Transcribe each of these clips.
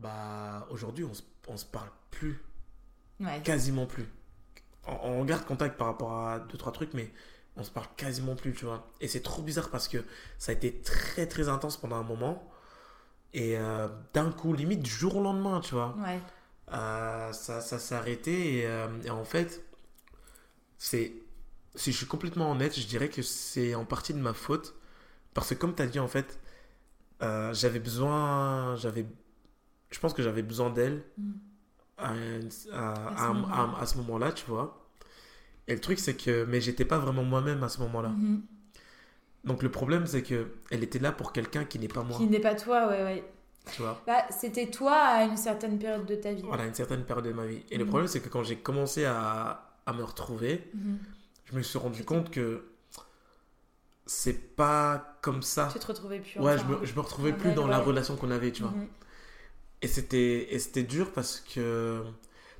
bah aujourd'hui on se, on se parle plus, Ouais. quasiment plus. On, on garde contact par rapport à deux trois trucs, mais on se parle quasiment plus, tu vois. Et c'est trop bizarre parce que ça a été très très intense pendant un moment. Et euh, d'un coup, limite du jour au lendemain, tu vois. Ouais. Euh, ça, ça s'est arrêté et, euh, et en fait, c'est, si je suis complètement honnête, je dirais que c'est en partie de ma faute parce que comme tu as dit en fait, j'avais besoin, j'avais, je pense que j'avais besoin d'elle Mm. à, à- À ce à- moment-là. ce tu vois. Et le truc c'est que, mais j'étais pas vraiment moi-même à ce moment-là. Mhm. Donc le problème c'est que elle était là pour quelqu'un qui n'est pas moi, Qui n'est pas toi, ouais, ouais. tu vois. Bah, c'était toi à une certaine période de ta vie. Voilà, une certaine période de ma vie. Et le Mhm. problème c'est que quand j'ai commencé à, à me retrouver, Mhm. je me suis rendu compte que c'est pas comme ça. Tu te retrouvais plus. Ouais, je me, je me retrouvais plus dans la relation qu'on avait, tu vois. Et c'était et c'était dur parce que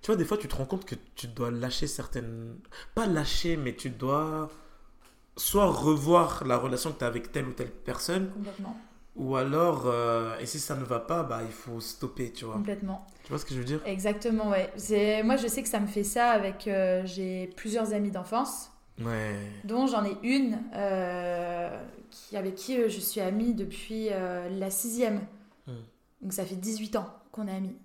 tu vois des fois tu te rends compte que tu dois lâcher certaines pas lâcher mais tu dois soit revoir la relation que tu as avec telle ou telle personne Complètement. ou alors euh, et si ça ne va pas bah il faut stopper, tu vois. Complètement. Tu vois ce que je veux dire? Exactement, ouais. C'est... Moi, je sais que ça me fait ça avec. euh, j'ai plusieurs amis d'enfance, Ouais. dont j'en ai une euh, qui, avec qui je suis amie depuis la sixième. Hmm. Donc, ça fait 18 ans qu'on est amis.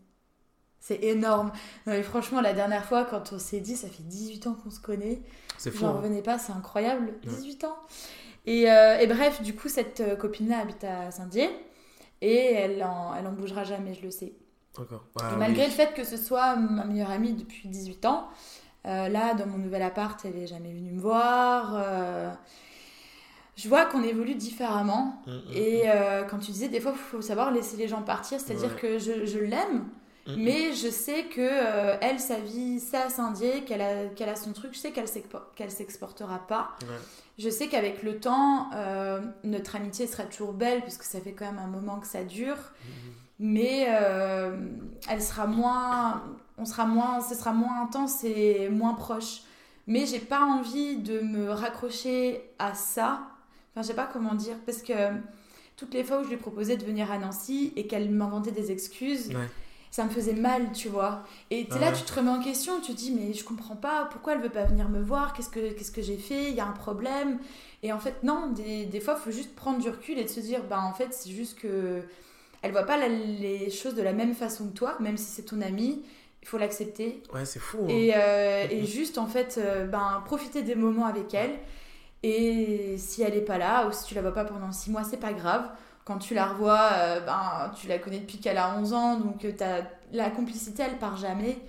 C'est énorme. Non, mais franchement, la dernière fois, quand on s'est dit, ça fait 18 ans qu'on se connaît. C'est fou. J'en hein. revenais pas, c'est incroyable. Ouais. 18 ans. Et, euh, et bref, du coup, cette euh, copine-là habite à Saint-Dié. Et elle en, elle en bougera jamais, je le sais. D'accord. Et Ah, malgré oui. le fait que ce soit ma meilleure amie depuis 18 ans, euh, là, dans mon nouvel appart, elle est jamais venue me voir. euh, je vois qu'on évolue différemment. Mm, mm, Et euh, quand tu disais, des fois, il faut savoir laisser les gens partir, c'est-à-dire Ouais. que je, je l'aime, mm, mm. mais je sais que euh, elle, sa vie, c'est à Saint-Dié, qu'elle a, qu'elle a son truc, je sais qu'elle qu'elle s'exportera pas. Ouais. Je sais qu'avec le temps, euh, notre amitié sera toujours belle, puisque ça fait quand même un moment que ça dure. Mm, Mais euh, elle sera moins, on sera moins, ce sera moins intense et moins proche. Mais j'ai pas envie de me raccrocher à ça. Enfin, je sais pas comment dire, parce que toutes les fois où je lui proposais de venir à Nancy et qu'elle m'inventait des excuses, Ouais. ça me faisait mal, tu vois. Et t'es là, Ouais. tu te remets en question, tu te dis, mais je comprends pas, pourquoi elle veut pas venir me voir, qu'est-ce que, qu'est-ce que j'ai fait, il y a un problème. Et en fait, non, des, des fois, il faut juste prendre du recul et de se dire, bah en fait, c'est juste que elle voit pas la- les choses de la même façon que toi, même si c'est ton amie, il faut l'accepter. Ouais, c'est fou. hein. Et, euh, et juste, en fait, euh, ben, profiter des moments avec elle. Et si elle est pas là, ou si tu la vois pas pendant six mois, c'est pas grave. Quand tu la revois, euh, ben, tu la connais depuis qu'elle a 11 ans, donc euh, la complicité, elle part jamais.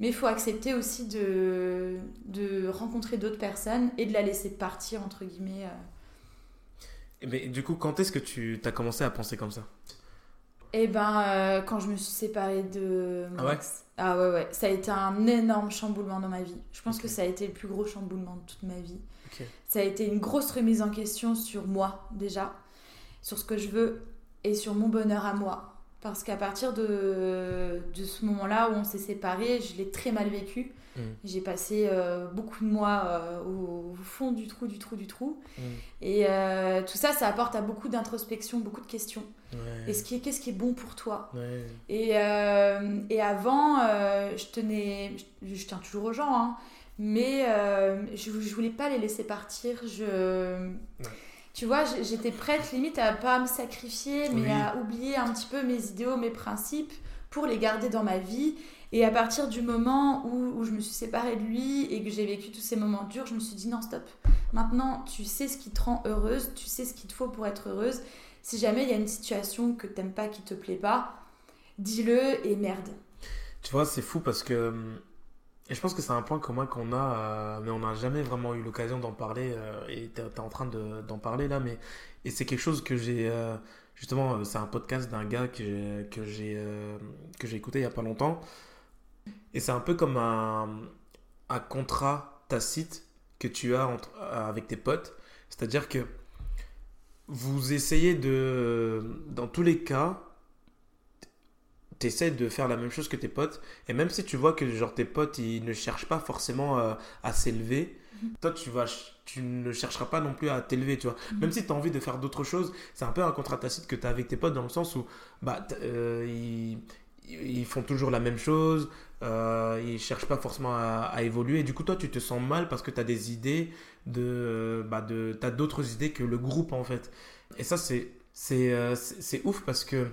Mais il faut accepter aussi de, de rencontrer d'autres personnes et de la laisser partir, entre guillemets. euh. Mais du coup, quand est-ce que tu as commencé à penser comme ça? Et ben, euh, quand je me suis séparée de Ah ouais. Ah ouais, ouais. Ça a été un énorme chamboulement dans ma vie. Je pense que ça a été le plus gros chamboulement de toute ma vie. Ça a été une grosse remise en question sur moi, déjà, sur ce que je veux et sur mon bonheur à moi. Parce qu'à partir de, de ce moment-là où on s'est séparés, je l'ai très mal vécu. Mm. J'ai passé euh, beaucoup de mois euh, au, au fond du trou, du trou, du trou. Mm. Et euh, tout ça, ça apporte à beaucoup d'introspection, beaucoup de questions. Ouais. Et ce qui est, qu'est-ce qui est bon pour toi? Ouais. et, et avant, je tenais, je, je tiens toujours aux gens, hein, mais je, je voulais pas les laisser partir. Je, tu vois, j'étais prête limite à pas me sacrifier, mais Oui. à oublier un petit peu mes idéaux, mes principes pour les garder dans ma vie. Et à partir du moment où, je me suis séparée de lui et que j'ai vécu tous ces moments durs, je me suis dit non, stop. Maintenant, tu sais ce qui te rend heureuse, tu sais ce qu'il te faut pour être heureuse. Si jamais il y a une situation que t'aimes pas, qui te plaît pas, dis-le et merde. Tu vois, c'est fou parce que. Et je pense que c'est un point commun qu'on a, euh, mais on n'a jamais vraiment eu l'occasion d'en parler. euh, et tu es en train de- d'en parler là, mais. Et c'est quelque chose que j'ai. euh, justement, c'est un podcast d'un gars que que j'ai écouté il y a pas longtemps. Et c'est un peu comme un, un contrat tacite que tu as entre, avec tes potes. C'est-à-dire que vous essayez de. Dans tous les cas, tu essaies de faire la même chose que tes potes. Et même si tu vois que genre, tes potes ils ne cherchent pas forcément euh, à s'élever, toi tu, vas, tu ne chercheras pas non plus à t'élever. tu vois. Même si tu as envie de faire d'autres choses, c'est un peu un contrat tacite que tu as avec tes potes dans le sens où bah, euh, ils, ils font toujours la même chose, euh, ils cherchent pas forcément à, à évoluer. Et du coup, toi, tu te sens mal parce que tu as des idées, de, bah de, tu as d'autres idées que le groupe en fait. Et ça, c'est, c'est, euh, c'est ouf parce que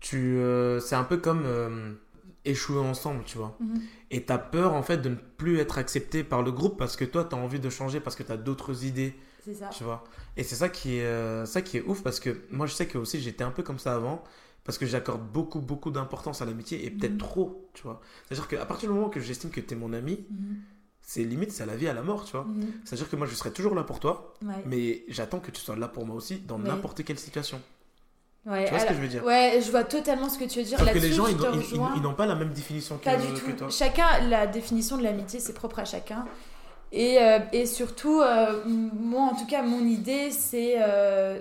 tu, euh, c'est un peu comme euh, échouer ensemble, tu vois. Mhm. Et tu as peur en fait de ne plus être accepté par le groupe parce que toi, tu as envie de changer parce que tu as d'autres idées, C'est ça. tu vois. Et c'est ça qui est, euh, ça qui est ouf parce que moi, je sais que aussi j'étais un peu comme ça avant parce que j'accorde beaucoup, beaucoup d'importance à l'amitié et peut-être Mhm. trop, tu vois. C'est-à-dire qu'à partir du moment que j'estime que tu es mon ami, Mhm. c'est limite, c'est à la vie, à la mort, tu vois. Mhm. C'est-à-dire que moi, je serai toujours là pour toi, Ouais. mais j'attends que tu sois là pour moi aussi dans n'importe quelle situation. Ouais, Tu vois ce que je veux dire? Ouais, je vois totalement ce que tu veux dire. Sauf que les gens, ils, n'ont- ils- pas la même définition que, Pas du que tout. toi. Chacun, la définition de l'amitié, c'est propre à chacun. Et, euh, et surtout, euh, moi, en tout cas, mon idée, c'est. euh,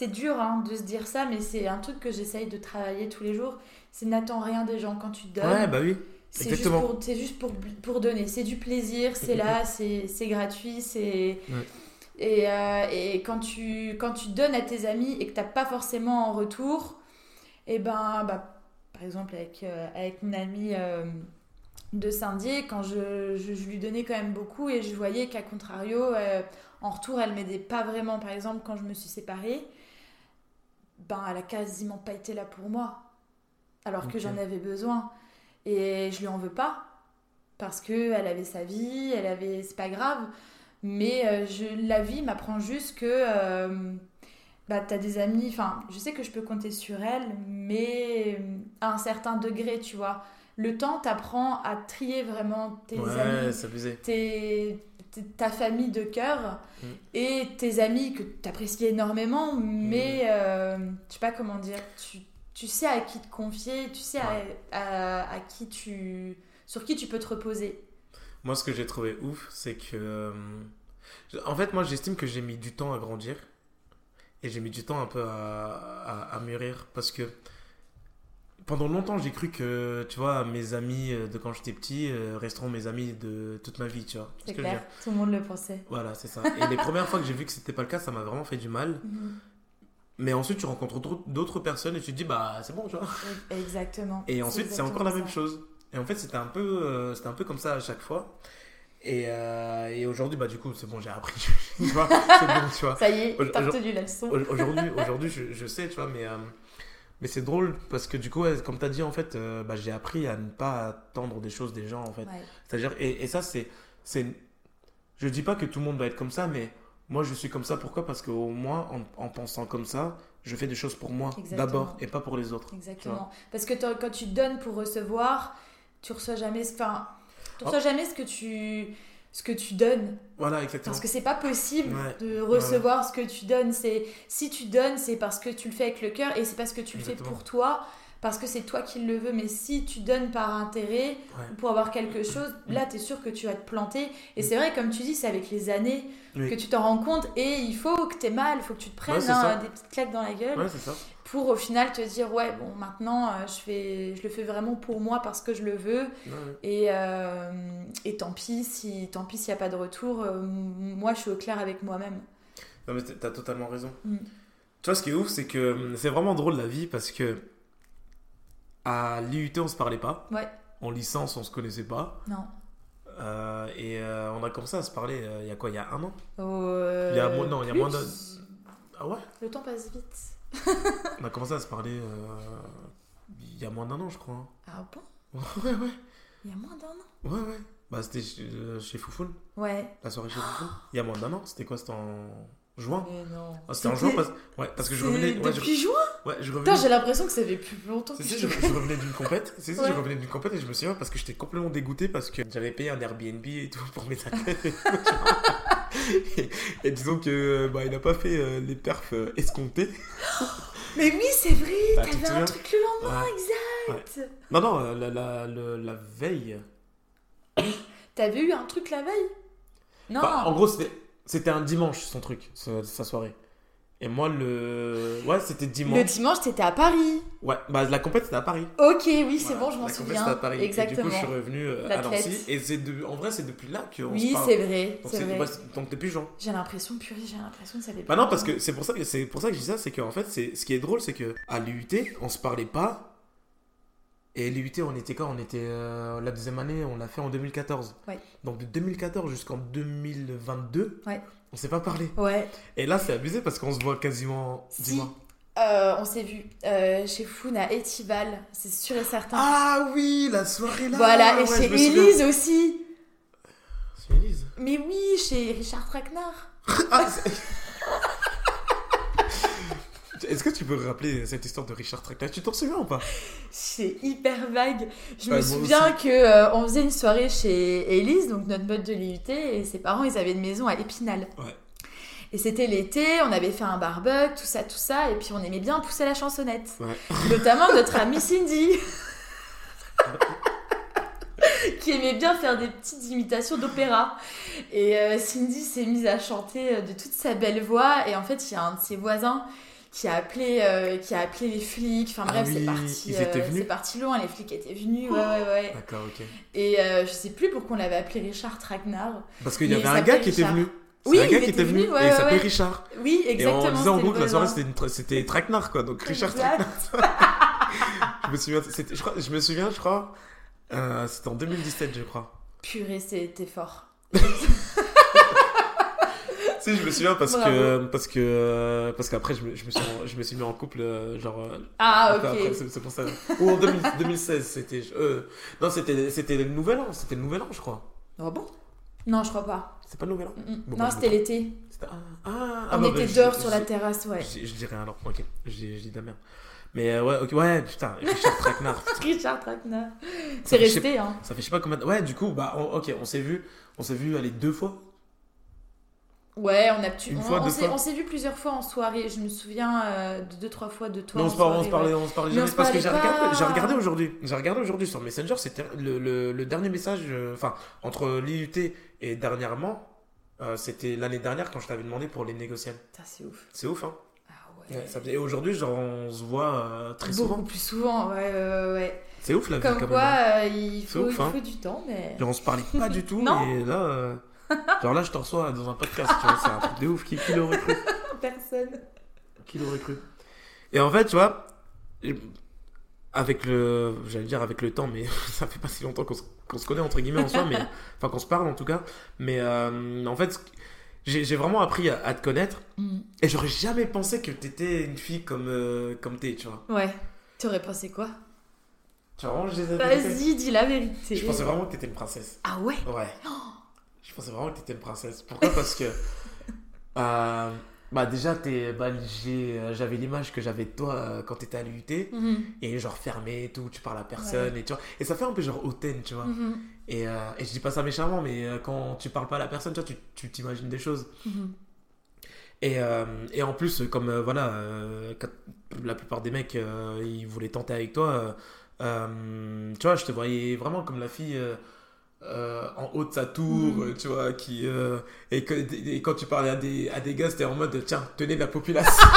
c'est dur hein, de se dire ça, mais c'est un truc que j'essaye de travailler tous les jours. C'est n'attends rien des gens quand tu donnes. Ouais, bah oui. c'est juste, pour, c'est juste pour, pour donner. C'est du plaisir, c'est là, c'est c'est gratuit, c'est. Ouais. Et, euh, et quand, tu, quand tu donnes à tes amis et que tu n'as pas forcément en retour, et ben, bah, par exemple, avec, euh, avec mon amie euh, de Saint-Dié, quand je, je, je lui donnais quand même beaucoup et je voyais qu'à contrario, en retour, elle m'aidait pas vraiment. Par exemple, quand je me suis séparée, ben, elle a quasiment pas été là pour moi, alors que j'en avais besoin. Et je lui en veux pas, parce que elle avait sa vie, elle avait, c'est pas grave. Mais euh, je, la vie m'apprend juste que euh, bah, tu as des amis, enfin, je sais que je peux compter sur elle, mais à un certain degré, tu vois. Le temps t'apprend à trier vraiment tes Ouais, amis, tes- ta famille de cœur Mm. et tes amis que tu apprécies énormément, mais euh, je sais pas comment dire, tu, tu sais à qui te confier, tu sais à- à, à qui tu, sur qui tu peux te reposer. Moi, ce que j'ai trouvé ouf, c'est que. euh, En fait, moi, j'estime que j'ai mis du temps à grandir. Et j'ai mis du temps un peu à, à, à mûrir. Parce que pendant longtemps, j'ai cru que, tu vois, mes amis de quand j'étais petit euh, resteront mes amis de toute ma vie, tu vois. C'est que clair, tout le monde le pensait. Voilà, c'est ça. Et les premières fois que j'ai vu que c'était pas le cas, ça m'a vraiment fait du mal. Mais ensuite, tu rencontres d'autres- personnes et tu te dis, bah, c'est bon, tu vois. Exactement. Et ensuite, c'est encore la même chose. Et en fait, c'était un peu, euh, c'était un peu comme ça à chaque fois. Et, euh, et aujourd'hui, bah du coup, c'est bon, j'ai appris. tu vois, c'est bon, tu vois. ça. Y est, t'as retenu la leçon. Au- Aujourd'hui, aujourd'hui, je, je sais, tu vois, mais euh, mais c'est drôle parce que du coup, comme tu as dit, en fait, euh, bah, j'ai appris à ne pas attendre des choses des gens, en fait. Ouais. C'est-à-dire, et, et ça, c'est, c'est, je dis pas que tout le monde doit être comme ça, mais moi, je suis comme ça. Pourquoi? Parce qu'au moins, en, en pensant comme ça, je fais des choses pour moi d'abord et pas pour les autres. Exactement. Parce que quand tu donnes pour recevoir, tu reçois jamais, ce- enfin, tu reçois Oh. jamais ce que tu, ce que tu donnes. Voilà, exactement. Parce que c'est pas possible Ouais. de recevoir ce que tu donnes. C'est si tu donnes, c'est parce que tu le fais avec le cœur et c'est parce que tu le Exactement. fais pour toi, parce que c'est toi qui le veux. Mais si tu donnes par intérêt Ouais. pour avoir quelque chose, là, tu es sûr que tu vas te planter. Et c'est vrai, comme tu dis, c'est avec les années Oui. que tu t'en rends compte et il faut que tu aies mal, il faut que tu te prennes Ouais, hein, des petites claques dans la gueule Ouais, c'est ça. pour au final te dire ouais bon maintenant euh, je fais je le fais vraiment pour moi parce que je le veux et, euh, et tant pis si tant pis s'il n'y a pas de retour euh, moi je suis au clair avec moi-même Non, mais t'as totalement raison. Mm. Tu vois, ce qui est ouf, c'est que hum, c'est vraiment drôle la vie parce que à l'IUT, on se parlait pas. Ouais. En licence, on se connaissait pas. non Euh, et euh, on a commencé à se parler euh, il y a quoi Il y a un an? Euh, Il y a moins- non, il y a moins de- Ah ouais? Le temps passe vite On a commencé à se parler il y a moins d'un an, je crois. ah bon? Ouais, ouais. il y a moins d'un an? Ouais, ouais. Bah, c'était chez, chez ouais la soirée chez Foufoun. Il y a moins d'un an. C'était quoi C'était en juin Ah, C'était en juin parce... Ouais, parce que je revenais. Ouais, je... depuis juin Ouais, je revenais. j'ai l'impression que ça fait plus longtemps que Si, je je, revenais d'une compète. Si, si, Ouais. je revenais d'une compète et je me souviens parce que j'étais complètement dégoûté parce que j'avais payé un Airbnb et tout pour mes athlètes. et, et disons que bah, il n'a pas fait euh, les perfs euh, escomptés. mais oui c'est vrai Bah, t'avais un truc le lendemain Ouais. exact Non, non, euh, la, la, la veille. t'avais eu un truc la veille? Non Bah, en gros, c'était c'était un dimanche son truc, ce- sa soirée. Et moi, le. Ouais, c'était le dimanche. dimanche t'étais à Paris Ouais, bah la compète c'était à Paris. Ok, oui, c'est Voilà, bon, je m'en la compète, souviens. c'était à Paris. Exactement. Et du coup, je suis revenu euh, à L'athlète. Nancy. Et c'est de... en vrai, c'est depuis là qu'on oui, se parle. c'est vrai, Donc, c'est c'est- vrai. ouais, c'est- donc depuis juin. J'ai l'impression, purée, j'ai l'impression que ça fait Bah non, parce que c'est pour ça que c'est pour ça que je dis ça, c'est qu'en fait, c'est ce qui est drôle, c'est que à l'UT, on se parlait pas, Et l'IUT, on était quand On était. euh, la deuxième année, on l'a fait en 2014. Ouais. Donc de 2014 jusqu'en 2022, Ouais. on s'est pas parlé. Ouais. Et là, c'est abusé parce qu'on se voit quasiment. Si. Dis-moi. Euh, on s'est vu euh, chez Foun à Etival, c'est sûr et certain. Ah oui, la soirée là voilà, et ouais, chez. Élise aussi. Chez Élise. Mais oui, chez Richard Traquenard. Ah, Est-ce que tu peux rappeler cette histoire de Richard Traquenard Tu t'en souviens ou pas? C'est hyper vague. Je me souviens que euh, on faisait une soirée chez Élise, donc notre pote de l'IUT, et ses parents, ils avaient une maison à Épinal. Ouais. Et c'était l'été, on avait fait un barbecue, tout ça, tout ça, et puis on aimait bien pousser la chansonnette. Ouais. Notamment notre amie Cindy. qui aimait bien faire des petites imitations d'opéra. Et euh, Cindy s'est mise à chanter euh, de toute sa belle voix. Et en fait, il y a un de ses voisins qui a appelé, euh, qui a appelé les flics. Enfin Ah bref, c'est oui, parti, ils étaient euh, c'est parti loin. Les flics étaient venus. Ouais, ouais, ouais. D'accord, ok. Et euh, je sais plus pourquoi on l'avait appelé Richard Traquenard. Parce qu'il y avait il un gars qui était venu. C'est Oui, un il gars qui était venu, venu, ouais, et il s'appelait ouais. Richard. Oui, Et exactement. on disait en c'était groupe le la soirée c'était Traquenard quoi, donc Richard Exact. Je me souviens, c'était- je, crois, je me souviens, je crois, euh, c'était en 2017 je crois. Purée, c'était fort. Si, je me souviens parce Bravo. que parce que parce qu'après je me, je me suis je me suis mis en couple euh, genre euh, Ah, après, ok. c'est pour ça. Ou en 2000 2016 c'était euh, non c'était c'était le nouvel an c'était le nouvel an je crois. Ah bon? Non, je crois pas. C'est pas le nouvel an. Mm, mm. Bon, non, bah, c'était l'été. Ah, ah, ah, On bah, était bah, dehors sur la terrasse, ouais. Je, dis rien alors, ok, je, dis- de la merde. Mais euh, ouais, ok, ouais, putain, Richard Traquenard. Richard Traquenard. C'est sais- resté, hein. Ça fait je sais pas combien. Ouais, du coup, bah, on- ok, on s'est vu, on s'est vu aller deux fois. Ouais, on a tu... On, fois, on deux s'est, fois. on s'est vu plusieurs fois en soirée. Je me souviens euh, de deux, trois fois de toi. Non, on se parlait, on se parlait, ouais. on se parlait jamais se parce que j'ai regardé, pas. j'ai regardé aujourd'hui, j'ai regardé aujourd'hui sur Messenger, c'était le, le, le dernier message, euh, enfin, entre l'IUT et dernièrement, euh, c'était l'année dernière quand je t'avais demandé pour les négociations. Putain, c'est ouf. C'est ouf, hein. Ah ouais. Ouais, ça faisait- Et aujourd'hui, genre, on se voit très Beaucoup souvent. plus souvent, ouais. C'est ouf la vie Comme quand quoi, même. hein. il, C'est faut, ouf, il hein. faut du temps, mais. On se parlait pas du tout, Non. et là, genre là, je te reçois dans un podcast, tu vois, c'est un truc de ouf. Qui, qui l'aurait cru Personne. Qui l'aurait cru Et en fait, tu vois, avec le, j'allais dire avec le temps, mais ça fait pas si longtemps qu'on se, connaît entre guillemets en soi, mais enfin qu'on se parle en tout cas. Mais euh, en fait, j'ai vraiment appris à, à te connaître Mm. et j'aurais jamais pensé que t'étais une fille comme euh, comme t'es, tu vois. Ouais. Tu aurais pensé quoi? Tu vois, vraiment, je les avais Vas-y, dis la vérité. Je pensais vraiment que t'étais une princesse. Ah ouais? Ouais. Je pensais vraiment que t'étais une princesse. Pourquoi? Parce que. euh, bah, déjà, t'es, bah, j'avais l'image que j'avais de toi euh, quand t'étais à l'UT. Mhm, Et genre fermé et tout, tu parles à personne et tu vois. Et ça fait un peu genre hautaine, tu vois. mhm, Et, euh, et je dis pas ça méchamment, mais euh, quand tu parles pas à la personne, tu vois, tu, t'imagines des choses. mhm. Et, et en plus, comme voilà, quand la plupart des mecs, ils voulaient tenter avec toi, tu vois, je te voyais vraiment comme la fille euh, en haut de sa tour, euh, tu vois, qui... euh, et, que, et quand tu parlais à des, à des gars, c'était en mode, tiens, tenez la population.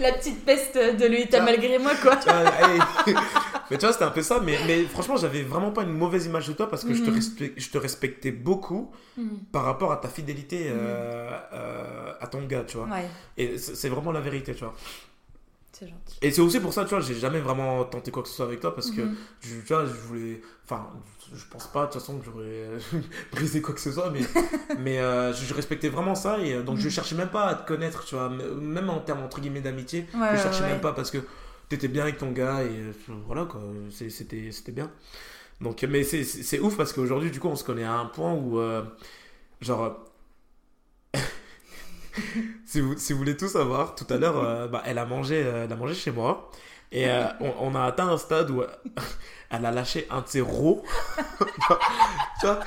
La petite peste de l'UITA Tiens. malgré moi, quoi. Tu vois, hey. mais tu vois, c'était un peu ça. Mais, mais franchement, j'avais vraiment pas une mauvaise image de toi parce que je, te respect- je te respectais beaucoup Mhm. par rapport à ta fidélité euh, à ton gars, tu vois. Ouais, Et c'est vraiment la vérité, tu vois. C'est gentil. Et c'est aussi pour ça, tu vois, j'ai jamais vraiment tenté quoi que ce soit avec toi parce que, Mhm. je, tu vois, je voulais. Enfin, je pense pas de toute façon que j'aurais brisé quoi que ce soit, mais, mais euh, je, je respectais vraiment ça et euh, donc je Mhm. cherchais même pas à te connaître, tu vois, même en termes entre guillemets d'amitié, Ouais, je cherchais ouais. même pas parce que t'étais bien avec ton gars et euh, voilà quoi, c'était bien. Donc, mais c'est- ouf parce qu'aujourd'hui, du coup, on se connaît à un point où, euh, genre, si, vous, si vous voulez tout savoir, tout à l'heure, euh, bah, elle, a mangé, euh, elle a mangé chez moi et euh, on, on a atteint un stade où elle a lâché un de ses rots. Genre, tu vois,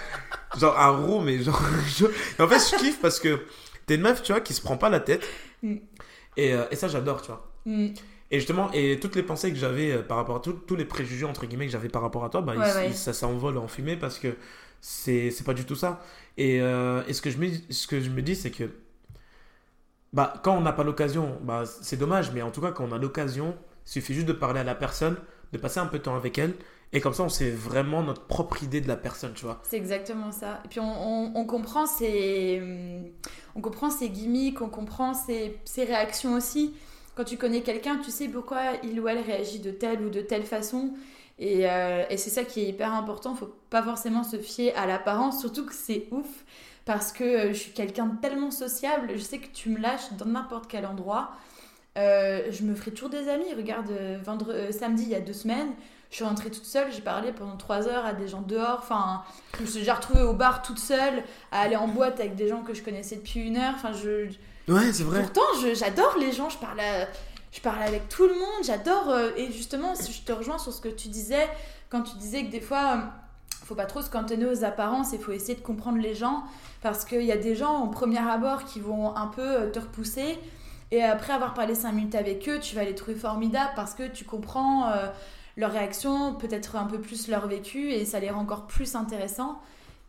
genre un rot, mais genre. je- en fait, je kiffe parce que t'es une meuf, tu vois, qui se prend pas la tête. Mm. Et, euh, et ça, j'adore, tu vois. Mhm. Et justement, et toutes les pensées que j'avais par rapport à tout- tous les préjugés entre guillemets que j'avais par rapport à toi, bah, Ouais, ils- ouais. ils- ça s'envole en fumée parce que c'est c'est pas du tout ça. Et, euh, et ce, que je me, ce que je me dis, c'est que bah, quand on n'a pas l'occasion, bah, c'est dommage, mais en tout cas, quand on a l'occasion, il suffit juste de parler à la personne, de passer un peu de temps avec elle, et comme ça, on sait vraiment notre propre idée de la personne, tu vois. C'est exactement ça. Et puis on, on- comprend ses, on comprend ses gimmicks, on comprend ses, ses réactions aussi. quand tu connais quelqu'un, tu sais pourquoi il ou elle réagit de telle ou de telle façon. Et, euh, et c'est ça qui est hyper important. Faut pas forcément se fier à l'apparence, surtout que c'est ouf parce que euh, je suis quelqu'un de tellement sociable. Je sais que tu me lâches dans n'importe quel endroit. Euh, je me ferai toujours des amis. Regarde, euh, vendre, euh, samedi, il y a deux semaines, je suis rentrée toute seule. J'ai parlé pendant trois heures à des gens dehors. Enfin, je me suis déjà retrouvée au bar toute seule, à aller en boîte avec des gens que je connaissais depuis une heure. Enfin, je, Ouais, c'est vrai. Pourtant, j'adore les gens, je parle, à- je parle avec tout le monde, j'adore. euh, et justement, si je te rejoins sur ce que tu disais, quand tu disais que des fois, faut pas trop se cantonner aux apparences et faut essayer de comprendre les gens. Parce qu'il y a des gens au premier abord qui vont un peu euh, te repousser. Et après avoir parlé 5 minutes avec eux, tu vas les trouver formidables parce que tu comprends euh, leur réaction, peut-être un peu plus leur vécu et ça les rend encore plus intéressants.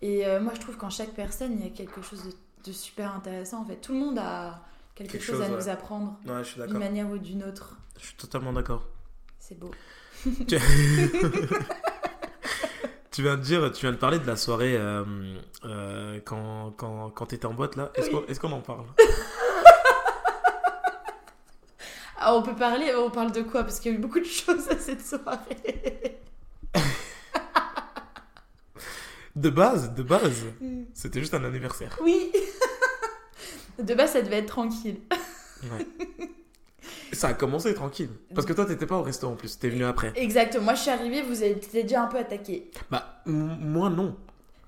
Et euh, moi, je trouve qu'en chaque personne, il y a quelque chose de, de super intéressant. En fait, tout le monde a quelque, Quelque chose, à nous apprendre Ouais, d'une manière ou d'une autre. Je suis totalement d'accord. C'est beau. Tu... viens de dire, tu viens de parler de la soirée euh, euh, quand, quand, quand t'étais en boîte là. Est-ce Oui. qu'on qu'on en parle? Ah, on peut parler, on parle de quoi? Parce qu'il y a eu beaucoup de choses à cette soirée. De base, de base, c'était juste un anniversaire. oui De base, ça devait être tranquille. Ouais. Ça a commencé tranquille. Parce que toi, t'étais pas au resto en plus, t'es venu après. Exactement. Moi, je suis arrivée, vous étiez déjà un peu attaqué. Bah, moi non.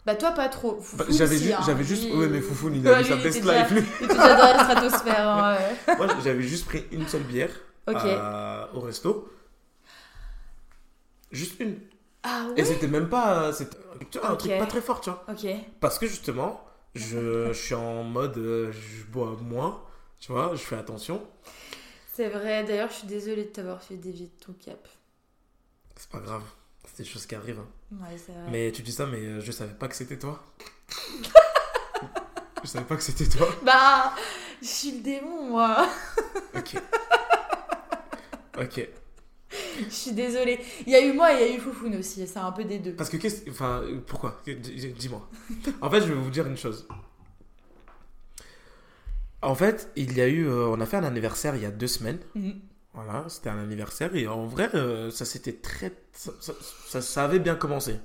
Bah, toi, pas trop. Bah, j'avais ju- hein. j'avais juste. Ouais, mais Foufou, il Ouais, a vu lui, sa best life. lui. Il était déjà dans la stratosphère. hein, ouais. Moi, j'avais juste pris une seule bière euh, au resto. Juste une. Ah Et ouais c'était même pas. C'était tu vois, un truc pas très fort, tu vois. Ok. Parce que justement, je, je suis en mode. euh, je bois moins, tu vois, je fais attention. C'est vrai. D'ailleurs, je suis désolée de t'avoir fait dévier de ton cap. C'est pas grave. C'est des choses qui arrivent. hein. Ouais, c'est vrai. Mais tu dis ça, mais euh, je savais pas que c'était toi. je savais pas que c'était toi. Bah, je suis le démon, moi. Ok. Ok. Je suis désolée. Il y a eu moi et il y a eu Foufoune aussi. C'est un peu des deux. Parce que qu'est-ce. Enfin, pourquoi? Dis-moi. En fait, je vais vous dire une chose. En fait, il y a eu. euh, on a fait un anniversaire il y a deux semaines. Mhm. Voilà, c'était un anniversaire. Et en vrai, euh, ça s'était très. Ça, ça- ça- ça avait bien commencé.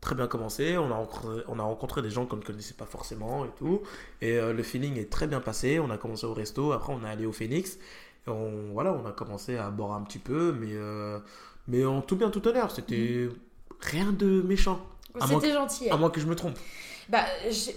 Très bien commencé. On a rencontré, on a rencontré des gens qu'on ne connaissait pas forcément et tout. Et euh, le feeling est très bien passé. On a commencé au resto. Après, on est allé au Phoenix. Et on, voilà, on a commencé à boire un petit peu. Mais, mais en tout bien, tout honneur. C'était rien de méchant. C'était gentil. À moins que je me trompe. Bah,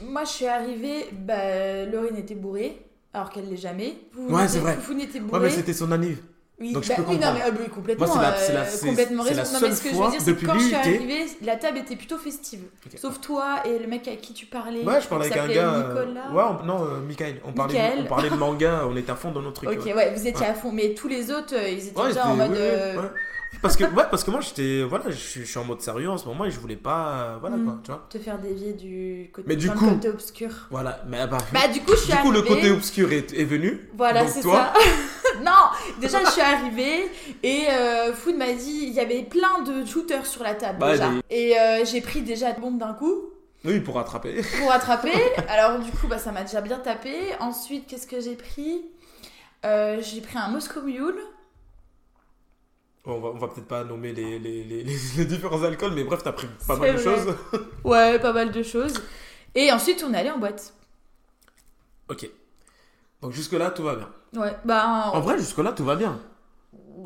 moi, je suis arrivée. Bah, Laurine était bourrée. Alors qu'elle l'est jamais. Vous Ouais, c'est vrai. Foufoune était Ouais, mais c'était son anniv. Oui, Donc, je bah, peux oui, non, comprendre. mais, oui, complètement, Moi, c'est la- euh, c'est la- c'est- complètement raison. la non, mais ce que je veux dire, c'est que quand je suis arrivée, la table était plutôt festive. Sauf toi et le mec à qui tu parlais. Ouais, je parlais avec un gars. euh, Nicolas. Ouais, on- non, euh, Michael. On parlait, Michael. on parlait de manga, on était à fond dans nos trucs. Ok, ouais. ouais, vous étiez Ouais. à fond. Mais tous les autres, euh, ils étaient Ouais, déjà en mode. euh. Parce que, ouais, parce que moi, j'étais. Voilà, je suis, en mode sérieux en ce moment et je voulais pas. euh, voilà Mm. quoi, tu vois. te faire dévier du côté, Mais du coup- côté obscur. Voilà, mais bah, Bah, du coup, je suis du coup, le côté obscur est, est venu. Voilà, c'est toi- ça. non, déjà, je suis arrivée et euh, Food m'a dit il y avait plein de shooters sur la table Bah, déjà. Et euh, j'ai pris déjà de bombe d'un coup Oui, pour rattraper. pour rattraper. Alors, du coup, bah, ça m'a déjà bien tapé. Ensuite, qu'est-ce que j'ai pris? Euh, J'ai pris un Moscow Mule. On va, on va peut-être pas nommer les, les, les, différents alcools, mais bref, t'as pris pas mal de choses. Ouais, pas mal de choses. Et ensuite, on est allé en boîte. Ok. Donc jusque-là, tout va bien. Ouais, bah. En vrai, jusque-là, tout va bien.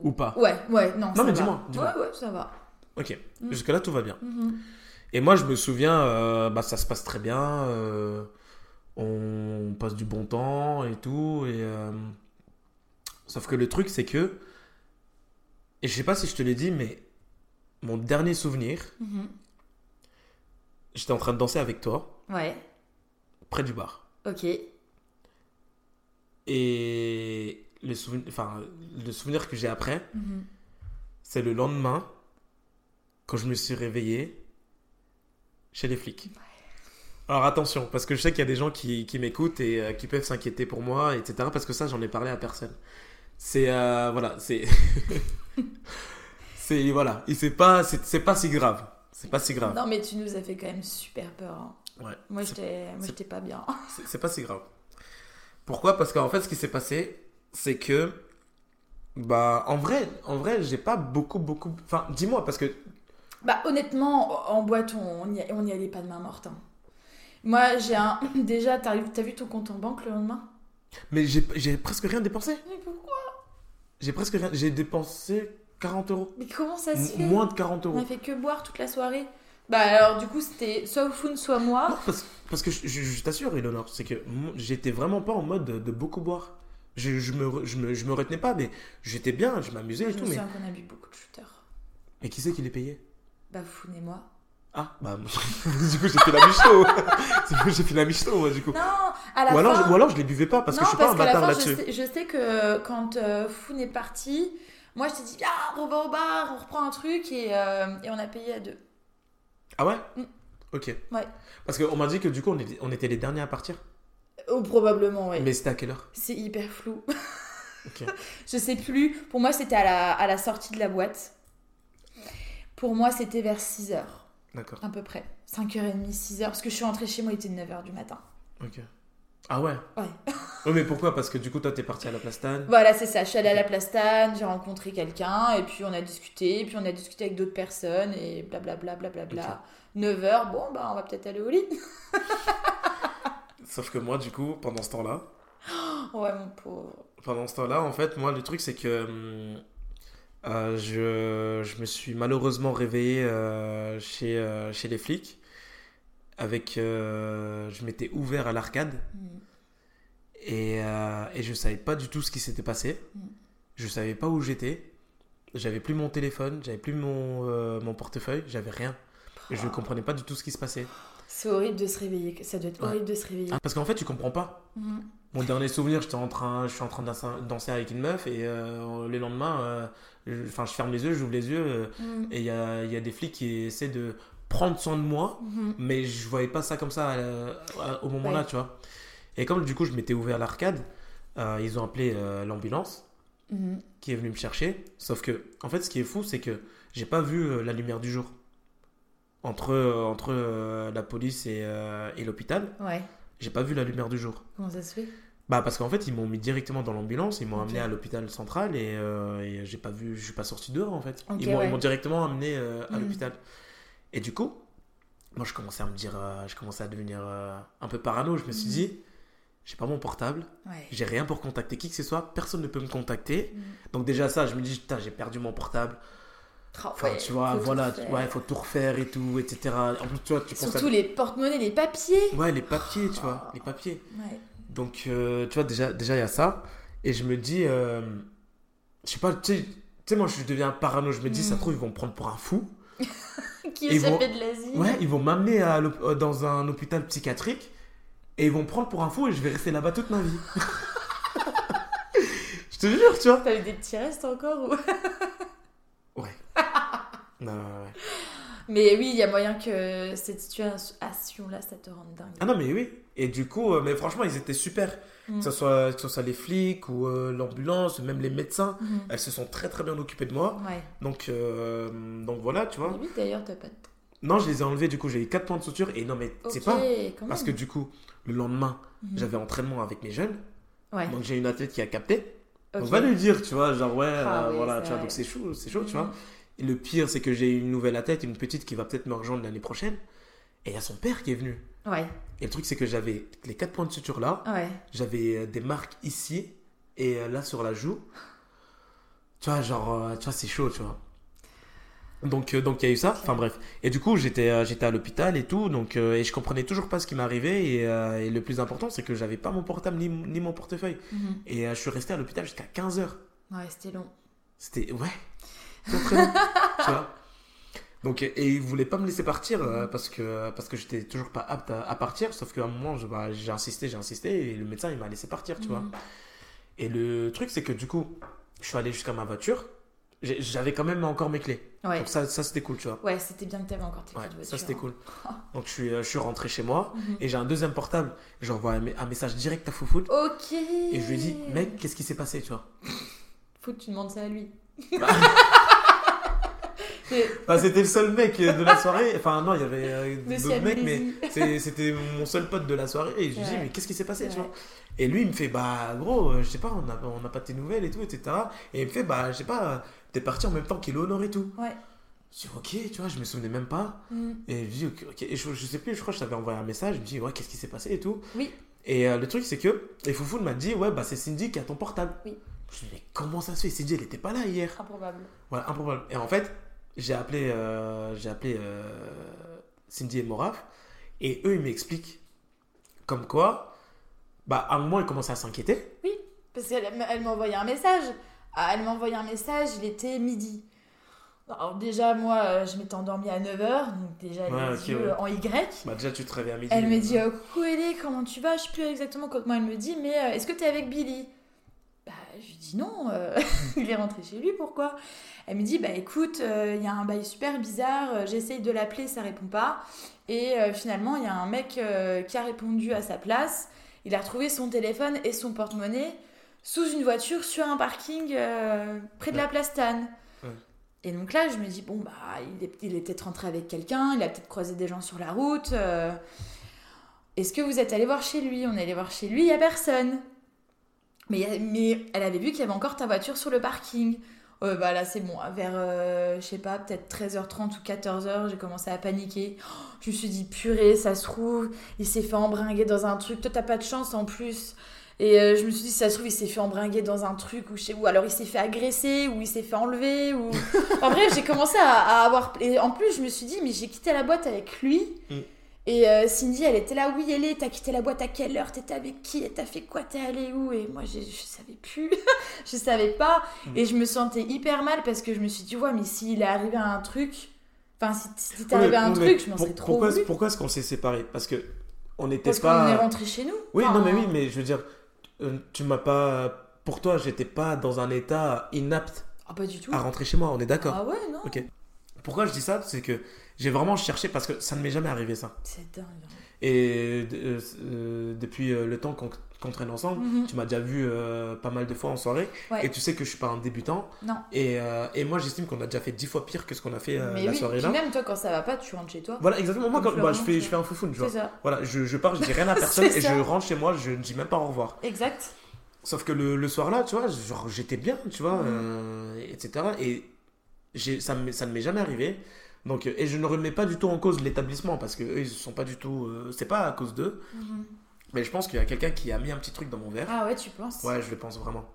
Ou pas Ouais, ouais, non. ça mais dis-moi, dis-moi. Ouais, ouais, ça va. Ok. Mm. Jusque-là, tout va bien. Mhm. Et moi, je me souviens, euh, bah, ça se passe très bien. euh, on passe du bon temps et tout. Et, euh, Sauf que le truc, c'est que. Et je sais pas si je te l'ai dit, mais mon dernier souvenir, Mhm. j'étais en train de danser avec toi, Ouais, près du bar. ok. Et le souvenir, enfin, le souvenir que j'ai après, Mhm. c'est le lendemain, quand je me suis réveillé chez les flics. Alors attention, parce que je sais qu'il y a des gens qui, qui m'écoutent et euh, qui peuvent s'inquiéter pour moi, etc. Parce que ça, j'en ai parlé à personne. C'est euh, voilà, c'est c'est voilà, il c'est pas c'est pas si grave, c'est pas si grave. Non, mais tu nous as fait quand même super peur. hein. Ouais. Moi, j'étais moi, j'étais pas bien. C'est pas si grave. Pourquoi? Parce qu'en fait, ce qui s'est passé, c'est que Bah, en vrai, en vrai, j'ai pas beaucoup, beaucoup. Enfin, dis-moi, parce que. Bah, honnêtement, en boîte, on n'y on y allait pas de main morte. hein. Moi, j'ai un. Déjà, t'as vu ton compte en banque le lendemain? Mais j'ai presque rien dépensé. Mais pourquoi? J'ai presque rien. J'ai dépensé 40 euros. Mais comment ça se fait? moins de 40 On euros. a fait que boire toute la soirée. Bah, alors, du coup, c'était soit Oufun, soit Non, moi. parce, parce que je, je- je t'assure, Eleonore, c'est que j'étais vraiment pas en mode de, de beaucoup boire. Je, je, me, je, me, je me retenais pas, mais j'étais bien, je m'amusais et tout. Mais, qu'on a bu beaucoup de shooters. mais qui c'est qui les payait? Bah, Oufun et moi. Ah, bah, du coup, j'ai fait la michto. Du coup, j'ai fait la michto, moi, du coup. Non, à la Ou alors, fin. je, ou alors, je les buvais pas parce non, que je suis pas un bâtard je là-dessus. je sais que quand euh, Foun est parti, moi je t'ai dit, ah, on va au bar, on reprend un truc et, euh, et on a payé à deux. Ah ouais Mm. Ok. Ouais. Parce qu'on m'a dit que du coup, on était, on était les derniers à partir. Oh, probablement, ouais. Mais c'était à quelle heure? C'est hyper flou. Ok. je sais plus. Pour moi, c'était à la, à la sortie de la boîte. Pour moi, c'était vers 6h, D'accord. à peu près. 5h30, 6h. Parce que je suis rentrée chez moi, il était 9h du matin. Ok. Ah ouais Ouais. Oui, mais pourquoi? Parce que du coup, toi, t'es parti à la plastane. Voilà, c'est ça. Je suis allée à la Plastane, j'ai rencontré quelqu'un, et puis on a discuté, et puis on a discuté avec d'autres personnes, et blablabla, blablabla. 9h, bon, bah on va peut-être aller au lit. Sauf que moi, du coup, pendant ce temps-là, Ouais, mon pauvre. pendant ce temps-là, en fait, moi, le truc, c'est que hum, euh, je, je me suis malheureusement réveillé euh, chez, euh, chez les flics. Avec. euh, je m'étais ouvert à l'arcade Mm. et, euh, et je savais pas du tout ce qui s'était passé. Mm. Je savais pas où j'étais. J'avais plus mon téléphone, j'avais plus mon, euh, mon portefeuille, j'avais rien. Et je comprenais pas du tout ce qui se passait. C'est horrible de se réveiller. Ça doit être Ouais. horrible de se réveiller. Ah, parce qu'en fait, tu comprends pas. Mm. Mon dernier souvenir, j'étais en train, je suis en train de danser, avec une meuf et euh, le lendemain, je, enfin, je ferme les yeux, j'ouvre les yeux Mm. et il y a, il y a des flics qui essaient de prendre soin de moi, Mhm. mais je voyais pas ça comme ça euh, à- au moment-là, Ouais. tu vois. Et comme du coup, je m'étais ouvert l'arcade, euh, ils ont appelé euh, l'ambulance Mhm. qui est venue me chercher. Sauf que, en fait, ce qui est fou, c'est que j'ai pas vu euh, la lumière du jour entre, euh, entre euh, la police et, euh, et l'hôpital. Ouais. J'ai pas vu la lumière du jour. Comment ça se fait? Bah parce qu'en fait ils m'ont mis directement dans l'ambulance, ils m'ont amené à l'hôpital central et, euh, et j'ai pas vu, je suis pas sorti dehors en fait. Ok, ils m'ont ouais. directement amené euh, à Mhm. l'hôpital. Et du coup, moi je commençais à me dire, euh, je commençais à devenir euh, un peu parano. Je me suis Mhm. dit, j'ai pas mon portable, Ouais. j'ai rien pour contacter qui que ce soit, personne ne peut me contacter. Mhm. Donc déjà ça, je me dis, putain j'ai perdu mon portable. Oh, Enfin ouais, tu vois, faut voilà, tu- ouais, faut tout refaire et tout, etc. En plus tu vois, tu Surtout à... les porte-monnaies, les papiers. Ouais les papiers, tu vois, les papiers. Ouais. Donc, euh, tu vois, déjà, déjà, il y a ça. Et je me dis, je sais pas, tu sais, moi, je deviens parano. Je me dis, ça Mm. trouve, ils vont me prendre pour un fou. Qui Ils vont- échappait de l'asile. Ouais, ils vont m'amener euh, dans un hôpital psychiatrique. Et ils vont me prendre pour un fou et je vais rester là-bas toute ma vie. je te jure, tu vois. T'as eu des petits restes encore ou... Non, ouais, ouais. Mais oui, il y a moyen que cette situation-là, ça te rende dingue. Ah non, mais oui. Et du coup, euh, mais franchement, ils étaient super. Mm. Que, ce soit, que ce soit les flics ou euh, l'ambulance, même les médecins. Mhm. Elles se sont très très bien occupées de moi. Ouais. Donc, euh, donc voilà, tu vois. Mais oui, d'ailleurs, t'as pas de... Non, je les ai enlevés, du coup, j'ai eu 4 points de suture. Et non, mais c'est Ok, pas. Parce que du coup, le lendemain, Mhm. j'avais entraînement avec mes jeunes. Ouais. Donc j'ai une athlète qui a capté. ok. Donc va lui dire, tu vois, genre ouais, Ah euh, oui, voilà, tu vois, donc c'est chaud, c'est chaud, tu vois. Et le pire, c'est que j'ai une nouvelle athlète, une petite qui va peut-être me rejoindre l'année prochaine. Et il y a son père qui est venu. Ouais, Et le truc, c'est que j'avais les 4 points de suture là. ouais. J'avais euh, des marques ici et euh, là sur la joue. Tu vois, genre, euh, tu vois, c'est chaud, tu vois. Donc, euh, donc il y a eu ça. Enfin bref. Et du coup, j'étais, euh, j'étais à l'hôpital et tout. Donc, euh, et je comprenais toujours pas ce qui m'arrivait. Et, et le plus important, c'est que j'avais pas mon portable ni, ni mon portefeuille. Mhm. Et je suis resté à l'hôpital jusqu'à 15 heures. Ouais, c'était long. C'était, ouais, très long, tu vois. Donc, et ils voulaient pas me laisser partir euh, parce que, parce que j'étais toujours pas apte à, à partir. Sauf qu'à un moment, bah, j'ai insisté, j'ai insisté. Et le médecin, il m'a laissé partir, tu vois. Mhm. Et le truc, c'est que du coup, je suis allé jusqu'à ma voiture. J'avais quand même encore mes clés. Ouais. Donc ça, ça c'était cool, tu vois. Ouais, c'était bien que t'avais encore tes Ouais, clés de voiture. ça c'était cool. Donc je suis, euh, je suis rentré chez moi Mhm. et j'ai un deuxième portable. J'envoie un, un message direct à Foufoud Ok. et je lui dis, mec, qu'est-ce qui s'est passé, tu vois? Que tu demandes ça à lui. Bah. Enfin, c'était le seul mec de la soirée. Enfin, non, il y avait euh, d'autres mecs, mais c'était mon seul pote de la soirée. Et je lui dis, mais qu'est-ce qui s'est passé, tu Ouais. vois? Et lui, il me fait, bah, gros, euh, je sais pas, on n'a on n'a pas tes nouvelles et tout, etc. Et il me fait, bah, je sais pas, t'es parti en même temps qu'Eleonore et tout. Ouais. Je dis, ok, tu vois, je me souvenais même pas. Mm. Et je dis, ok. Et je, je sais plus, je crois que je t'avais envoyé un message. Je me dis, ouais, qu'est-ce qui s'est passé et tout. Oui. Et euh, le truc, c'est que, et Foufou m'a dit, ouais, bah, c'est Cindy qui a ton portable. Oui. Je dis, mais comment ça se fait? Cindy, elle était pas là hier. Improbable. Voilà, improbable. Et en fait, j'ai appelé, euh, j'ai appelé euh, Cindy et Moraf, et eux, ils m'expliquent comme quoi, bah, à un moment, ils commençaient à s'inquiéter. Parce qu'elle elle m'a envoyé un message. Ah, Elle m'a envoyé un message, il était midi. Alors déjà, moi, euh, je m'étais endormie à 9h, donc déjà Ouais, les ok, yeux ouais. en Y. Bah, déjà, tu te réveilles à midi. Elle me dit Coucou Ellie, comment tu vas? Je sais plus exactement comment elle me dit, mais est-ce que t'es avec Billy? Je lui dis non, euh, il est rentré chez lui, pourquoi? Elle me dit Bah écoute, il y a un bail super bizarre, euh, j'essaye de l'appeler, ça répond pas. Et euh, finalement, il y a un mec euh, qui a répondu à sa place. Il a retrouvé son téléphone et son porte-monnaie sous une voiture sur un parking euh, près de la place Tannes. Ouais. Et donc là, je me dis, bon, bah, il est, il est peut-être rentré avec quelqu'un, il a peut-être croisé des gens sur la route. euh, Est-ce que vous êtes allé voir chez lui? On est allé voir chez lui, il n'y a personne. Mais, elle avait vu qu'il y avait encore ta voiture sur le parking. Euh, bah là, c'est bon. Vers, euh, je sais pas, peut-être 13h30 ou 14h, j'ai commencé à paniquer. Oh, je me suis dit, purée, ça se trouve, il s'est fait embringuer dans un truc. Toi, t'as pas de chance en plus. Et euh, je me suis dit, ça se trouve, il s'est fait embringuer dans un truc, ou, alors il s'est fait agresser, ou il s'est fait enlever. Ou... en vrai, j'ai commencé à, à avoir. Et en plus, je me suis dit, mais j'ai quitté la boîte avec lui. Mm. Et euh, Cindy, elle était là, oui, elle est, t'as quitté la boîte à quelle heure T'étais avec qui T'as fait quoi T'es allé où? Et moi, j'ai- je savais plus, je savais pas. Mm. Et je me sentais hyper mal parce que je me suis dit, ouais, mais s'il est arrivé à un truc, enfin, si, si t'es arrivé à un mais truc, je m'en serais trop Pourquoi, voulu. pourquoi est-ce qu'on s'est séparés? Parce que on n'était Parce pas. qu'on est rentré chez nous. Oui, Enfin, non, mais oui, mais je veux dire, euh, tu m'as pas. Pour toi, j'étais pas dans un état inapte Ah, pas du tout. à rentrer chez moi, on est d'accord. Ah ouais, non Ok. Pourquoi je dis ça? C'est que j'ai vraiment cherché parce que ça ne m'est jamais arrivé ça. C'est dingue. hein. Et euh, euh, depuis euh, le temps qu'on traîne ensemble, Mhm. tu m'as déjà vu euh, pas mal de fois en soirée Ouais. et tu sais que je suis pas un débutant. Non. Et, euh, et moi, j'estime qu'on a déjà fait dix fois pire que ce qu'on a fait mais la oui, soirée là. même toi, quand ça va pas, tu rentres chez toi. Voilà, exactement. Moi, quand, bah, je, fais, je fais un foufoune, tu vois. C'est ça. Voilà, je, je pars, je dis rien à personne et ça. je rentre chez moi, je ne dis même pas au revoir. Exact. Sauf que le, le soir là, tu vois, genre j'étais bien, tu vois, Mhm. euh, etc. Et ça, ne m'est jamais arrivé. Donc, euh, et je ne remets pas du tout en cause l'établissement parce que eux, ils sont pas du tout. euh, c'est pas à cause d'eux. Mhm. Mais je pense qu'il y a quelqu'un qui a mis un petit truc dans mon verre. Ah ouais, tu penses? Ouais, je le pense vraiment.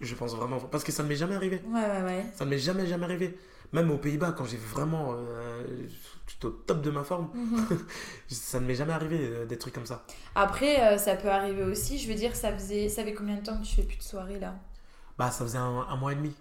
Je pense vraiment. Parce que ça ne m'est jamais arrivé. Ouais, ouais, ouais. Ça ne m'est jamais, jamais arrivé. Même aux Pays-Bas, quand j'ai vraiment. Euh, au top de ma forme, Mhm. ça ne m'est jamais arrivé euh, des trucs comme ça. Après, ça peut arriver aussi. Je veux dire, ça faisait, ça fait combien de temps que tu fais plus de soirée là? Bah, ça faisait un, un mois et demi.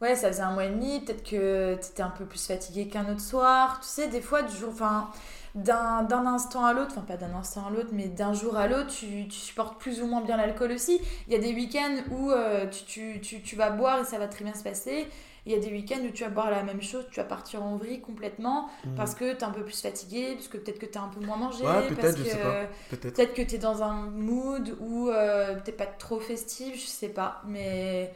Ouais, ça faisait un mois et demi. Peut-être que t'étais un peu plus fatigué qu'un autre soir. Tu sais, des fois, du jour, enfin, d'un instant à l'autre, enfin pas d'un instant à l'autre, mais d'un jour à l'autre, tu, tu supportes plus ou moins bien l'alcool aussi. Il y a des week-ends où euh, tu, tu, tu, tu vas boire et ça va très bien se passer. Il y a des week-ends où tu vas boire la même chose, tu vas partir en vrille complètement Mhm. parce que t'es un peu plus fatigué, parce que peut-être que t'as un peu moins mangé, Ouais, parce que. Peut-être. Que t'es dans un mood où euh, t'es pas trop festif, je sais pas. Mais,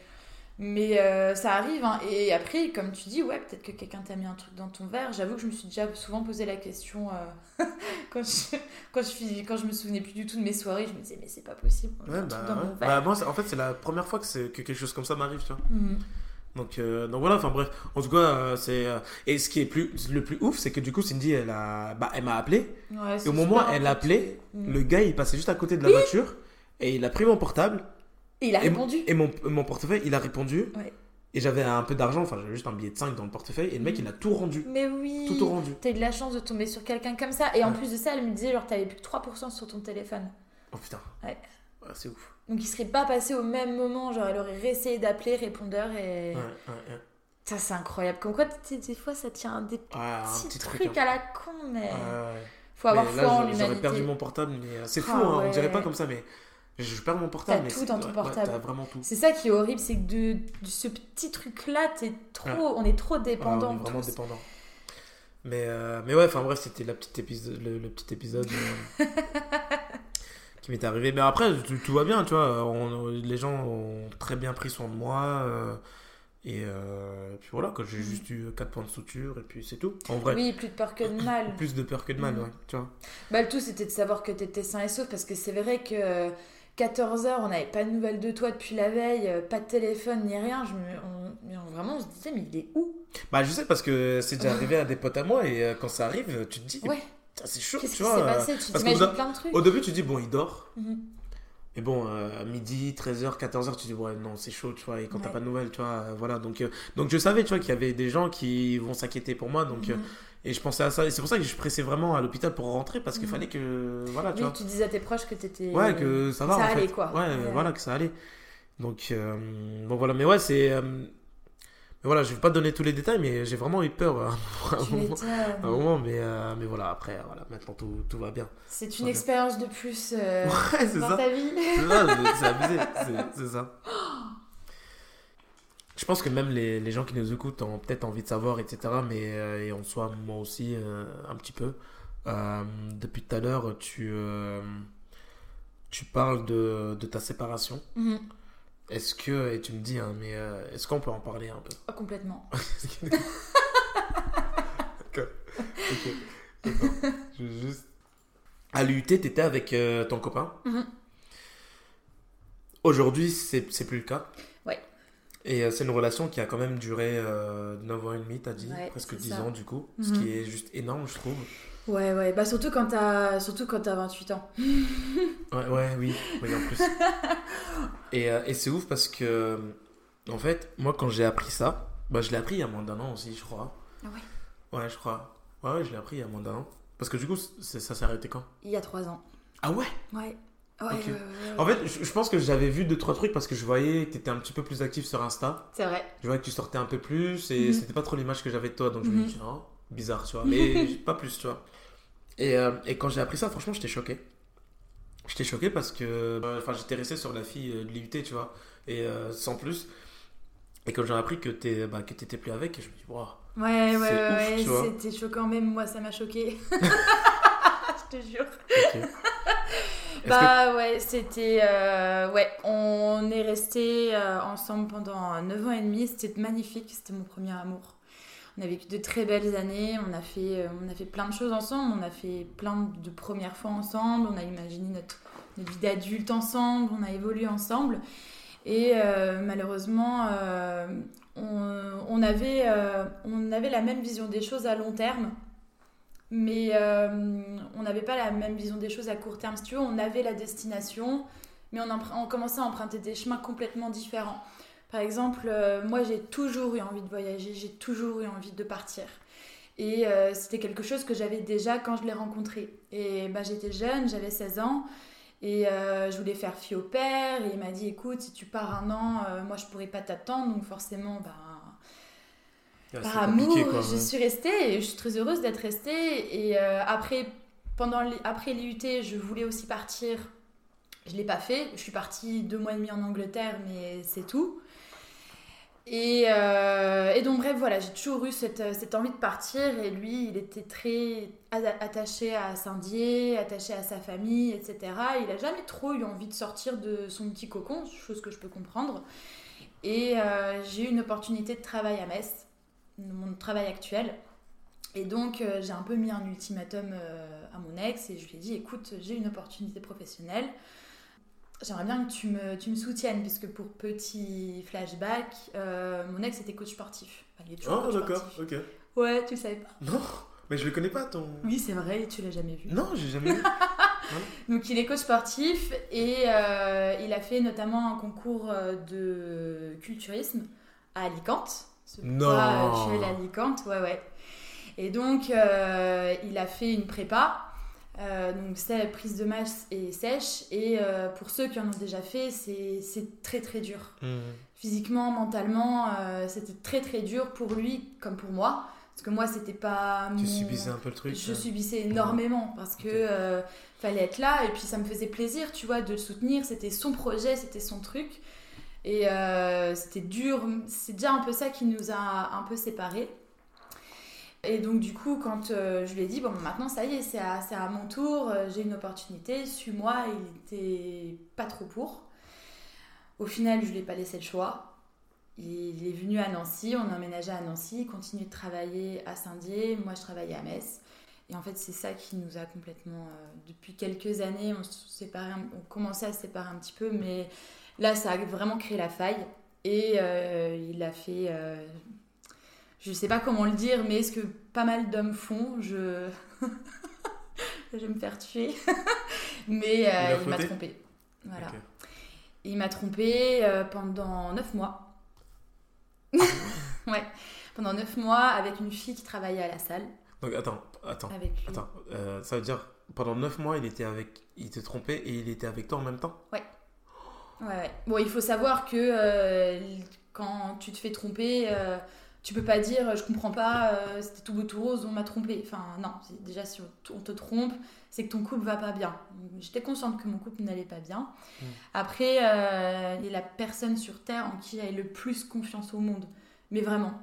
mais euh, ça arrive. hein. Et après, comme tu dis, ouais, peut-être que quelqu'un t'a mis un truc dans ton verre. J'avoue que je me suis déjà souvent posé la question euh, quand, je, quand, je, quand je me souvenais plus du tout de mes soirées. Je me disais, mais c'est pas possible. Ouais, bah, dans ouais. mon verre. Bah, moi, en fait, c'est la première fois que, c'est- que quelque chose comme ça m'arrive, tu vois. Mhm. Donc, euh, donc voilà, enfin bref. En tout cas, euh, c'est. euh, et ce qui est plus, le plus ouf, c'est que du coup, Cindy, elle a, bah, elle m'a appelé. Ouais, Et au moment où elle appelé, Mhm. le gars, il passait juste à côté de la voiture. Et il a pris mon portable. Et il a et, répondu. Et mon, mon portefeuille, il a répondu. Ouais. Et j'avais un peu d'argent, enfin, j'avais juste un billet de 5 dans le portefeuille. Et le mec, Mhm. il a tout rendu. Mais oui. Tout au rendu. T'as eu de la chance de tomber sur quelqu'un comme ça. Et en Ouais. plus de ça, elle me disait, genre, t'avais plus que 3% sur ton téléphone. Oh putain. Ouais. Ouais, c'est ouf. Donc il serait pas passé au même moment, genre elle aurait réessayé d'appeler répondeur et... Ouais, ouais, ouais. Ça c'est incroyable. Comme quoi des fois ça tient des petits petit trucs truc. hein. à la con, mais Ouais, ouais. faut avoir Mais foi là, en j'aurais- perdu mon portable, mais euh, c'est fou, Ah hein, on dirait pas comme ça, mais je, perds mon portable. T'as tout dans ton portable. Ouais, vraiment tout. C'est ça qui est horrible, c'est que de, de ce petit truc là, t'es trop, Ouais. on est trop dépendants. on est vraiment dépendant. Mais, euh, mais ouais, enfin bref, c'était la petite épisode, le, le petit épisode euh, qui m'est arrivé. Mais après, tout, tout va bien, tu vois. on- les gens ont très bien pris soin de moi. euh, Et euh, puis voilà, quand j'ai Mhm. juste eu 4 points de suture, et puis c'est tout. En vrai, Oui, plus de peur que de mal. plus de peur que de mal, Mhm. ouais, tu vois. Bah, le tout, c'était de savoir que t'étais sain et sauf parce que c'est vrai que 14h, on n'avait pas de nouvelles de toi depuis la veille, euh, pas de téléphone ni rien. Je me, on- mais vraiment, on se disait, mais il est où? Bah, je sais parce que c'est déjà arrivé à des potes à moi, et euh, quand ça arrive, tu te dis, Ouais, c'est chaud, tu vois. euh, passé? Tu parce bout plein de trucs. Au début, tu te dis, bon, il dort. Mhm. Et bon, euh, à midi, 13h, 14h, tu dis, ouais, non, c'est chaud, tu vois. Et quand t'as pas de nouvelles, tu vois, euh, voilà. Donc, donc je savais, tu vois, qu'il y avait des gens qui vont s'inquiéter pour moi. Donc, Mhm. Et je pensais à ça. Et c'est pour ça que je pressais vraiment à l'hôpital pour rentrer parce qu'il Mhm. fallait que, voilà, tu Oui, vois. tu disais à tes proches que t'étais. Ouais, que ça va, ça en allait, fait. quoi. Ouais, Ouais. voilà, que ça allait. Donc, euh, bon, voilà. Mais ouais, c'est. euh, mais voilà, je vais pas donner tous les détails, mais j'ai vraiment eu peur euh, à un moment. à un moment, mais, euh, mais voilà, après, voilà, maintenant tout, tout va bien. C'est une Ouais. expérience de plus euh, Ouais, dans ça. ta vie. C'est ça, c'est- abusé, c'est ça. Je pense que même les, les gens qui nous écoutent ont peut-être envie de savoir, etc. Mais euh, et en soi, moi aussi, euh, un petit peu. Euh, depuis tout à l'heure, tu, euh, tu parles de, de ta séparation. Mhm. Est-ce que, et tu me dis, hein, mais est-ce qu'on peut en parler un peu? Oh, complètement. D'accord. Ok. D'accord. Je veux juste. À l'UT, t'étais avec ton copain. Mhm. Aujourd'hui, c'est c'est plus le cas. Et euh, c'est une relation qui a quand même duré euh, 9 ans et demi, t'as dit, Ouais, presque c'est 10 ça. ans du coup, ce Mhm. qui est juste énorme, je trouve. Ouais, ouais. Bah, surtout quand t'as surtout quand t'as 28 ans. Ouais, ouais, oui, oui, en plus. et euh, et c'est ouf parce que, en fait, moi, quand j'ai appris ça, bah, je l'ai appris il y a moins d'un an aussi, je crois. Ah ouais Ouais, je crois. Ouais, ouais, je l'ai appris il y a moins d'un an. Parce que du coup, ça s'est arrêté quand? Il y a 3 ans. Ah ouais? Ouais. Ouais, En fait, je, pense que j'avais vu deux trois trucs parce que je voyais que t'étais un petit peu plus actif sur Insta. C'est vrai. Je voyais que tu sortais un peu plus et Mhm. c'était pas trop l'image que j'avais de toi, donc je me Mhm. dis tiens, bizarre, tu vois, mais pas plus, tu vois. Et, euh, et quand j'ai appris ça, franchement, j'étais choqué. J'étais choqué parce que, euh, enfin, j'étais resté sur la fille euh, de l'IUT, tu vois, et sans plus. Et quand j'ai appris que t'es, bah, que t'étais plus avec, je me dis waouh. Ouais, ouais, ouais, ouf, ouais, tu c'était choquant, même moi ça m'a choqué. Je te jure. ok. Bah ouais, c'était. euh, ouais, on est resté ensemble pendant 9 ans et demi, c'était magnifique, c'était mon premier amour. On a vécu de très belles années, on a, fait, euh, on a fait plein de choses ensemble, on a fait plein de premières fois ensemble, on a imaginé notre, notre vie d'adulte ensemble, on a évolué ensemble. Et euh, malheureusement, euh, on, avait, euh, on avait la même vision des choses à long terme, mais euh, on n'avait pas la même vision des choses à court terme. Si tu on avait la destination, mais on, commençait à emprunter des chemins complètement différents. Par exemple, euh, moi j'ai toujours eu envie de voyager, j'ai toujours eu envie de partir. Et euh, c'était quelque chose que j'avais déjà quand je l'ai rencontré. Et bah, j'étais jeune, j'avais 16 ans. Et je voulais faire fille au père. Et il m'a dit écoute, si tu pars un an, moi je pourrais pas t'attendre. Donc forcément, bah, Par amour, quoi, je ouais. suis restée et je suis très heureuse d'être restée. Et euh, après, pendant après l'IUT, je voulais aussi partir. Je l'ai pas fait. Je suis partie deux mois et demi en Angleterre, mais c'est tout. Et, euh, et donc bref, voilà, j'ai toujours eu cette, cette envie de partir. Et lui, il était très attaché à Saint-Dié, attaché à sa famille, etc. Il a jamais trop eu envie de sortir de son petit cocon, chose que je peux comprendre. Et euh, j'ai eu une opportunité de travail à Metz, mon travail actuel. Et donc, euh, j'ai un peu mis un ultimatum euh, à mon ex et je lui ai dit écoute, j'ai une opportunité professionnelle. J'aimerais bien que tu me, tu me soutiennes, puisque pour petit flashback, euh, mon ex était coach sportif. Enfin, il est toujours Oh, d'accord, ok. Ouais, tu le savais pas. Non, mais je le connais pas, ton. Oui, c'est vrai, tu l'as jamais vu. Non, j'ai jamais vu. Donc il est coach sportif et il a fait notamment un concours de culturisme à Alicante. Ce Non. pourquoi, euh, Je suis allée à Alicante, ouais ouais. Et donc euh, il a fait une prépa, euh, donc c'est prise de masse et sèche. Et euh, pour ceux qui en ont déjà fait, c'est très très dur. Mhm. Physiquement, mentalement, c'était très très dur pour lui comme pour moi. Parce que moi, c'était pas Tu mon... subissais un peu le truc. Je hein. subissais énormément parce que fallait être là et puis ça me faisait plaisir, tu vois, de le soutenir. C'était son projet, c'était son truc. Et euh, c'était dur. C'est déjà un peu ça qui nous a un peu séparés. Et donc, du coup, quand euh, je lui ai dit, bon, maintenant ça y est, c'est à, mon tour, euh, j'ai une opportunité, suis-moi, il était pas trop pour. Au final, je lui ai pas laissé le choix. il est venu à Nancy, on a emménagé à Nancy, il continue de travailler à Saint-Dié, moi je travaillais à Metz. Et en fait, c'est ça qui nous a complètement. depuis quelques années, on, se séparait on commençait à se séparer un petit peu, mais là, ça a vraiment créé la faille. Et euh, il a fait. euh, je sais pas comment le dire, mais ce que pas mal d'hommes font, je. je vais me faire tuer. mais euh, il m'a trompé. Voilà. Il m'a trompé pendant 9 mois. ouais, pendant 9 mois avec une fille qui travaillait à la salle. Donc attends, attends, Avec lui. attends. Euh, ça veut dire pendant 9 mois, il était avec, il t'est trompé et il était avec toi en même temps? Ouais, ouais. Bon, il faut savoir que euh, quand tu te fais tromper, euh, tu peux pas dire je comprends pas, euh, c'était tout beau tout rose, on m'a trompé. Enfin, non, déjà si on on te trompe, c'est que ton couple va pas bien. J'étais consciente que mon couple n'allait pas bien. Mm. Après, euh, il est la personne sur Terre en qui j'ai le plus confiance au monde. Mais vraiment,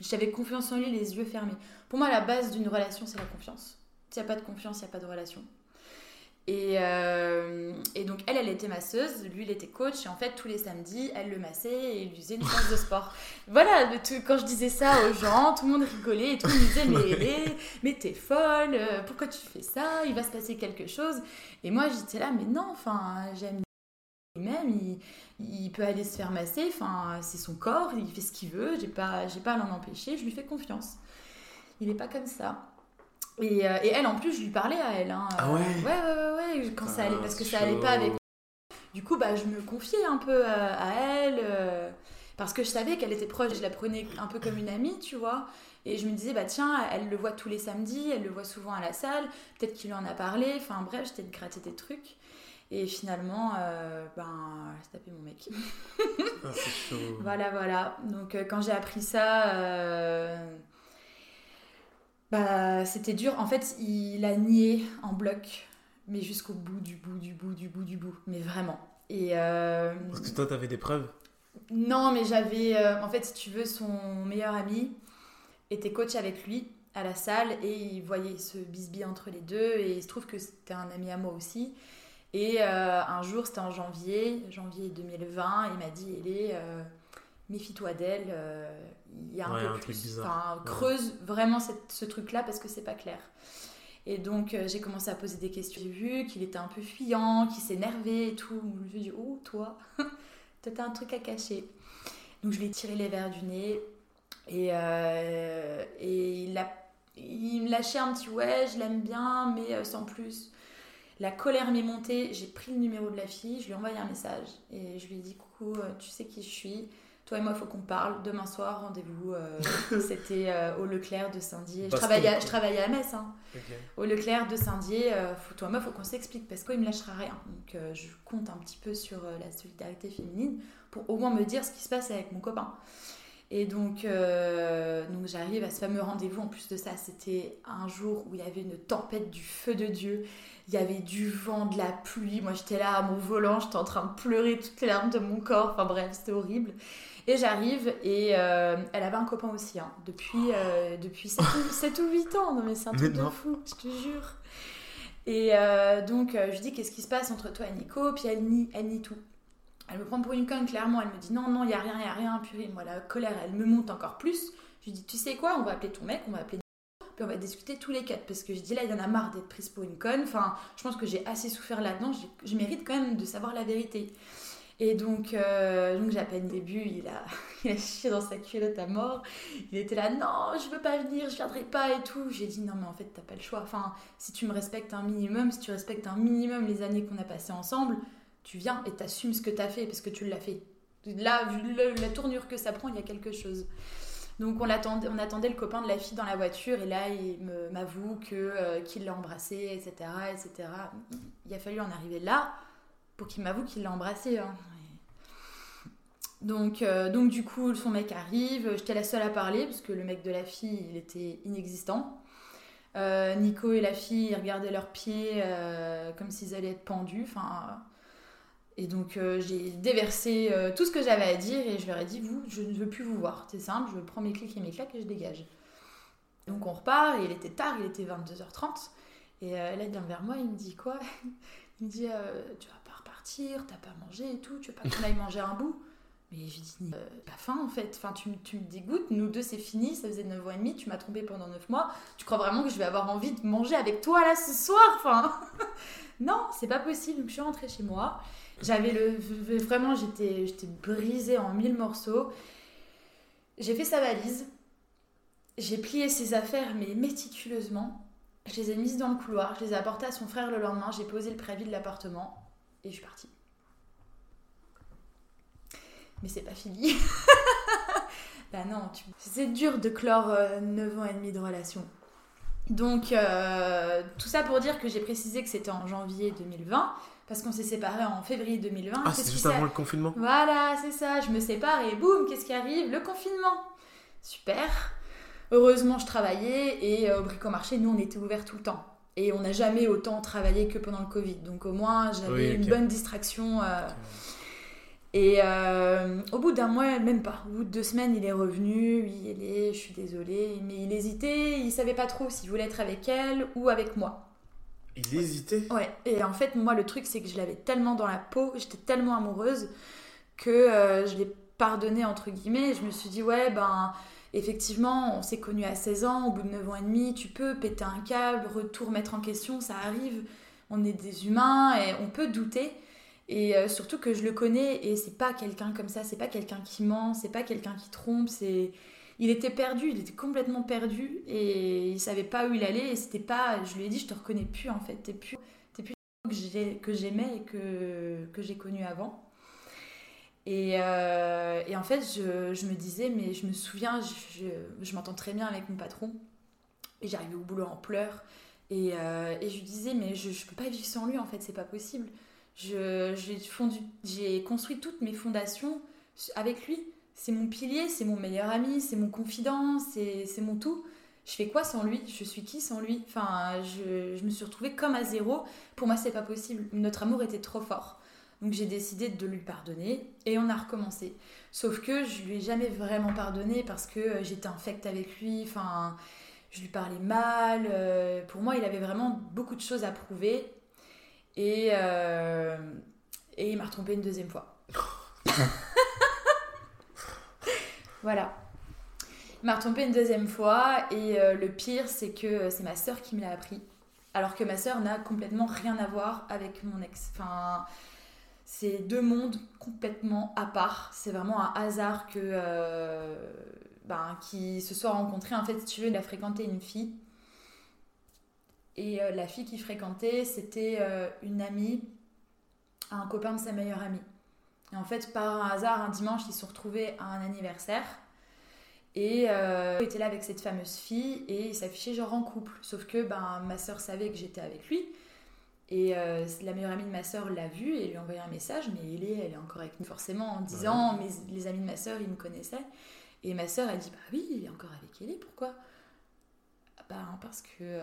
j'avais confiance en lui les yeux fermés. Pour moi, la base d'une relation, c'est la confiance. S'il n'y a pas de confiance, il n'y a pas de relation. Et, euh, et donc, elle, elle était masseuse, lui, il était coach, et en fait, tous les samedis, elle le massait et il lui faisait une séance de sport. Voilà, tout- quand je disais ça aux gens, tout le monde rigolait et tout le monde me disait Mais, mais, mais t'es folle, euh, pourquoi tu fais ça Il va se passer quelque chose. Et moi, j'étais là, mais non, enfin, j'aime lui-même, il, il peut aller se faire masser, enfin, c'est son corps, il fait ce qu'il veut, j'ai pas, j'ai pas à l'en empêcher, je lui fais confiance. Il est pas comme ça. Et, euh, et elle, en plus, je lui parlais à elle. hein, Ah euh, ouais Ouais, ouais, ouais, ouais, quand ça allait, parce que ça allait pas avec. Du coup, bah, je me confiais un peu à, à elle, euh, parce que je savais qu'elle était proche, je la prenais un peu comme une amie, tu vois. Et je me disais, bah tiens, elle le voit tous les samedis, elle le voit souvent à la salle, peut-être qu'il lui en a parlé, enfin bref, j'étais de gratter des trucs. Et finalement, euh, ben, j'ai tapé mon mec. Ah, c'est chaud. Voilà, voilà. Donc euh, quand j'ai appris ça, euh, bah, c'était dur. En fait, il a nié en bloc, mais jusqu'au bout du bout du bout du bout du bout. Mais vraiment. Et euh, Parce que toi, t'avais des preuves? Non, mais j'avais, euh, en fait, si tu veux, son meilleur ami était coach avec lui à la salle et il voyait ce bisbille entre les deux et il se trouve que c'était un ami à moi aussi. Et euh, un jour, c'était en janvier, janvier 2020, il m'a dit, Elé, euh, méfie-toi d'elle, il y a un Ouais, peu un plus. truc bizarre. Ouais. creuse vraiment cette- ce truc-là parce que c'est pas clair. Et donc, euh, j'ai commencé à poser des questions. J'ai vu qu'il était un peu fuyant, qu'il s'énervait et tout. Je lui ai dit, oh, toi, t'as un truc à cacher. Donc, je lui ai tiré les verres du nez. Et, euh, et il, a, il me lâchait un petit ouais, je l'aime bien, mais euh, sans plus. La colère m'est montée, j'ai pris le numéro de la fille, je lui ai envoyé un message et je lui ai dit coucou, tu sais qui je suis, toi et moi faut qu'on parle, demain soir rendez-vous, euh, c'était euh, au Leclerc de Saint-Dié, je travaillais, à, je travaillais à Metz, hein. Au Leclerc de Saint-Dié, euh, toi et moi faut qu'on s'explique parce qu'il me lâchera rien, donc je compte un petit peu sur la solidarité féminine pour au moins me dire ce qui se passe avec mon copain. Et donc, donc j'arrive à ce fameux rendez-vous. En plus de ça, c'était un jour où il y avait une tempête du feu de Dieu. Il y avait du vent, de la pluie. Moi, j'étais là à mon volant, j'étais en train de pleurer toutes les larmes de mon corps. Enfin bref, c'était horrible. Et j'arrive et euh, elle avait un copain aussi, hein, depuis, euh, depuis 7, ou, 7 ou 8 ans. Non mais c'est un truc de fou, je te jure. Et euh, donc, je lui dis qu'est-ce qui se passe entre toi et Nico, puis elle nie, elle nie tout. Elle me prend pour une conne, clairement. Elle me dit non, non, il n'y a rien, il n'y a rien. Purée, moi, la colère, elle me monte encore plus. Je lui dis, tu sais quoi, on va appeler ton mec, on va appeler Nico, puis on va discuter tous les quatre. Parce que je dis là, il y en a marre d'être prise pour une conne. Enfin, je pense que j'ai assez souffert là-dedans. Je, je mérite quand même de savoir la vérité. Et donc, euh, donc j'appelle début, il a, il a chié dans sa culotte à mort. Il était là, non, je veux pas venir, je viendrai pas et tout. J'ai dit, non, mais en fait, t'as pas le choix. Enfin, si tu me respectes un minimum, si tu respectes un minimum les années qu'on a passées ensemble, tu viens et t'assumes ce que t'as fait parce que tu l'as fait. Là, vu la tournure que ça prend, il y a quelque chose. Donc on, l'attendait- on attendait le copain de la fille dans la voiture et là il m'avoue que euh, qu'il l'a embrassée, etc., etc. Il a fallu en arriver là pour qu'il m'avoue qu'il l'a embrassée. hein. Donc, euh, donc du coup son mec arrive, j'étais la seule à parler parce que le mec de la fille il était inexistant. Euh, Nico et la fille regardaient leurs pieds euh, comme s'ils allaient être pendus. Et donc j'ai déversé tout ce que j'avais à dire et je leur ai dit vous, je ne veux plus vous voir. C'est simple, je prends mes clics et mes claques et je dégage. Donc on repart et il était tard, il était 22h30 et là il vient vers moi, il me dit quoi? Il me dit tu vas t'as pas mangé et tout, tu veux pas qu'on aille manger un bout Mais je dis, euh, pas fin en fait, enfin, tu, tu, me dégoûtes, nous deux c'est fini, ça faisait 9 ans et demi, tu m'as trompé pendant 9 mois, tu crois vraiment que je vais avoir envie de manger avec toi là ce soir Enfin, non, c'est pas possible. Donc je suis rentrée chez moi, j'avais le. Vraiment, j'étais brisée en mille morceaux. J'ai fait sa valise, j'ai plié ses affaires, mais méticuleusement. Je les ai mises dans le couloir, je les ai apportées à son frère le lendemain, j'ai posé le préavis de l'appartement et je suis partie mais c'est pas fini. bah non, c'est dur de clore 9 euh, ans et demi de relation. Donc, euh, tout ça pour dire que j'ai précisé que c'était en janvier 2020, parce qu'on s'est séparés en février 2020. Ah, c'est juste avant le confinement? Voilà, c'est ça, je me sépare et boum, qu'est-ce qui arrive? Le confinement. Super. Heureusement, je travaillais et euh, au bricomarché, nous, on était ouverts tout le temps. Et on n'a jamais autant travaillé que pendant le Covid. Donc, au moins, j'avais une bonne distraction. Et euh, au bout d'un mois, même pas, au bout de deux semaines, il est revenu. Oui, il est, je suis désolée. Mais il hésitait, il savait pas trop s'il voulait être avec elle ou avec moi. Il hésitait? Ouais. Et en fait, moi, le truc, c'est que je l'avais tellement dans la peau, j'étais tellement amoureuse que euh, je l'ai pardonné, entre guillemets. Je me suis dit, ouais, ben, effectivement, on s'est connus à 16 ans, au bout de 9 ans et demi, tu peux péter un câble, retour mettre en question, ça arrive. On est des humains et on peut douter. Et euh, surtout que je le connais et c'est pas quelqu'un comme ça, c'est pas quelqu'un qui ment, c'est pas quelqu'un qui trompe, c'est il était perdu, il était complètement perdu et il savait pas où il allait et c'était pas je lui ai dit je te reconnais plus en fait, t'es plus plus que j'aimais et que, que j'ai connu avant. Et, euh, et, en fait, je, me disais, mais je me souviens, je, m'entends très bien avec mon patron. Et j'arrivais au boulot en pleurs. Et, euh, je lui disais, mais je, je peux pas vivre sans lui, en fait, c'est pas possible. J'ai construit toutes mes fondations avec lui. C'est mon pilier, c'est mon meilleur ami, c'est mon confident, c'est mon tout. Je fais quoi sans lui? Je suis qui sans lui? Enfin, je, je, me suis retrouvée comme à zéro. Pour moi, c'est pas possible. Notre amour était trop fort. Donc j'ai décidé de lui pardonner et on a recommencé. Sauf que je lui ai jamais vraiment pardonné parce que euh, j'étais infecte avec lui. Enfin, je lui parlais mal. Euh, pour moi, il avait vraiment beaucoup de choses à prouver et, euh, et il m'a retrompé une deuxième fois. voilà. Il m'a retrompé une deuxième fois et euh, le pire c'est que c'est ma sœur qui me l'a appris. Alors que ma sœur n'a complètement rien à voir avec mon ex. Enfin, c'est deux mondes complètement à part. C'est vraiment un hasard que euh, ben, qui se soit rencontrés. En fait, si tu veux, il a fréquenté une fille et euh, la fille qui fréquentait, c'était euh, une amie un copain de sa meilleure amie. Et en fait, par un hasard, un dimanche, ils se sont retrouvés à un anniversaire. Et euh, il était là avec cette fameuse fille et il s'affichait genre en couple. Sauf que ben, ma soeur savait que j'étais avec lui. Et la meilleure amie de ma soeur l'a vu et lui a envoyé un message, mais elle est, elle est encore avec nous forcément en disant mais les amis de ma soeur, ils me connaissaient. Et ma soeur, elle dit Bah oui, il est encore avec elle, pourquoi? Bah parce que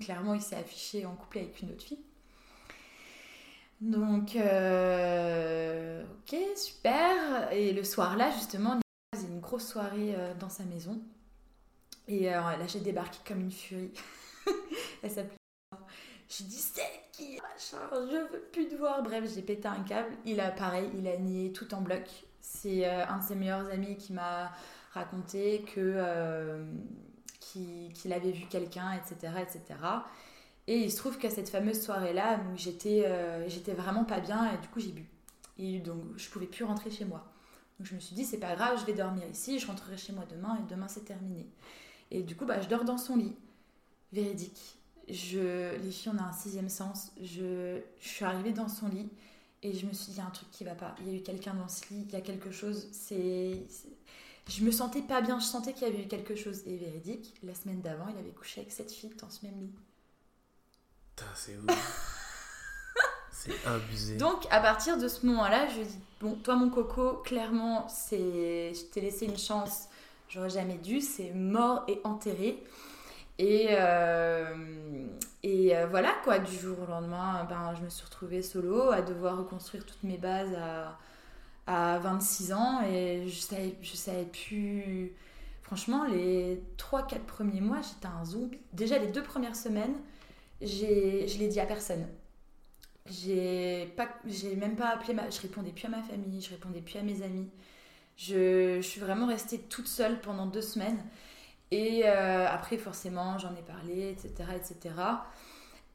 Clairement, il s'est affiché en couple avec une autre fille. Donc, euh, ok, super. Et le soir-là, justement, il faisait une grosse soirée euh, dans sa maison. Et euh, là, j'ai débarqué comme une furie. Elle s'appelait. J'ai dit, c'est qui Je veux plus te voir. Bref, j'ai pété un câble. Il a pareil, il a nié tout en bloc. C'est un de ses meilleurs amis qui m'a raconté que qu'il avait vu quelqu'un, etc., etc. Et il se trouve qu'à cette fameuse soirée-là, j'étais euh, j'étais vraiment pas bien et du coup j'ai bu. Et donc je pouvais plus rentrer chez moi. Donc je me suis dit c'est pas grave, je vais dormir ici, je rentrerai chez moi demain et demain c'est terminé. Et du coup bah, je dors dans son lit. Véridique. Je, les filles on a un sixième sens. Je, je suis arrivée dans son lit et je me suis dit il y a un truc qui va pas. Il y a eu quelqu'un dans ce lit, il y a quelque chose. C'est je me sentais pas bien, je sentais qu'il y avait eu quelque chose. Et véridique, la semaine d'avant, il avait couché avec cette fille dans ce même lit. c'est ouf. c'est abusé. Donc, à partir de ce moment-là, je dis Bon, toi, mon coco, clairement, c'est... je t'ai laissé une chance, j'aurais jamais dû, c'est mort et enterré. Et, euh, et euh, voilà, quoi, du jour au lendemain, ben, je me suis retrouvée solo à devoir reconstruire toutes mes bases à à 26 ans et je savais, je savais plus. Franchement, les 3-4 premiers mois, j'étais un zombie. Déjà, les deux premières semaines, je l'ai dit à personne. J'ai pas, j'ai même pas appelé ma, je répondais plus à ma famille, je répondais plus à mes amis. Je, je suis vraiment restée toute seule pendant deux semaines. Et euh, après, forcément, j'en ai parlé, etc., etc.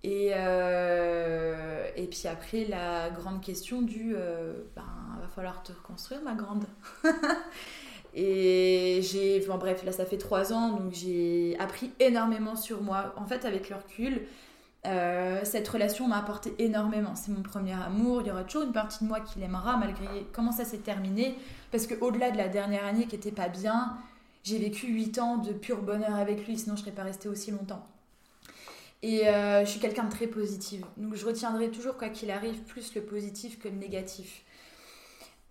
Et, euh, et puis après, la grande question du euh, ben, va falloir te reconstruire, ma grande. et j'ai, bon, bref, là, ça fait trois ans, donc j'ai appris énormément sur moi. En fait, avec le recul, euh, cette relation m'a apporté énormément. C'est mon premier amour. Il y aura toujours une partie de moi qui l'aimera malgré comment ça s'est terminé. Parce que au-delà de la dernière année qui était pas bien, j'ai vécu 8 ans de pur bonheur avec lui, sinon je serais pas restée aussi longtemps. Et euh, je suis quelqu'un de très positif. Donc je retiendrai toujours, quoi qu'il arrive, plus le positif que le négatif.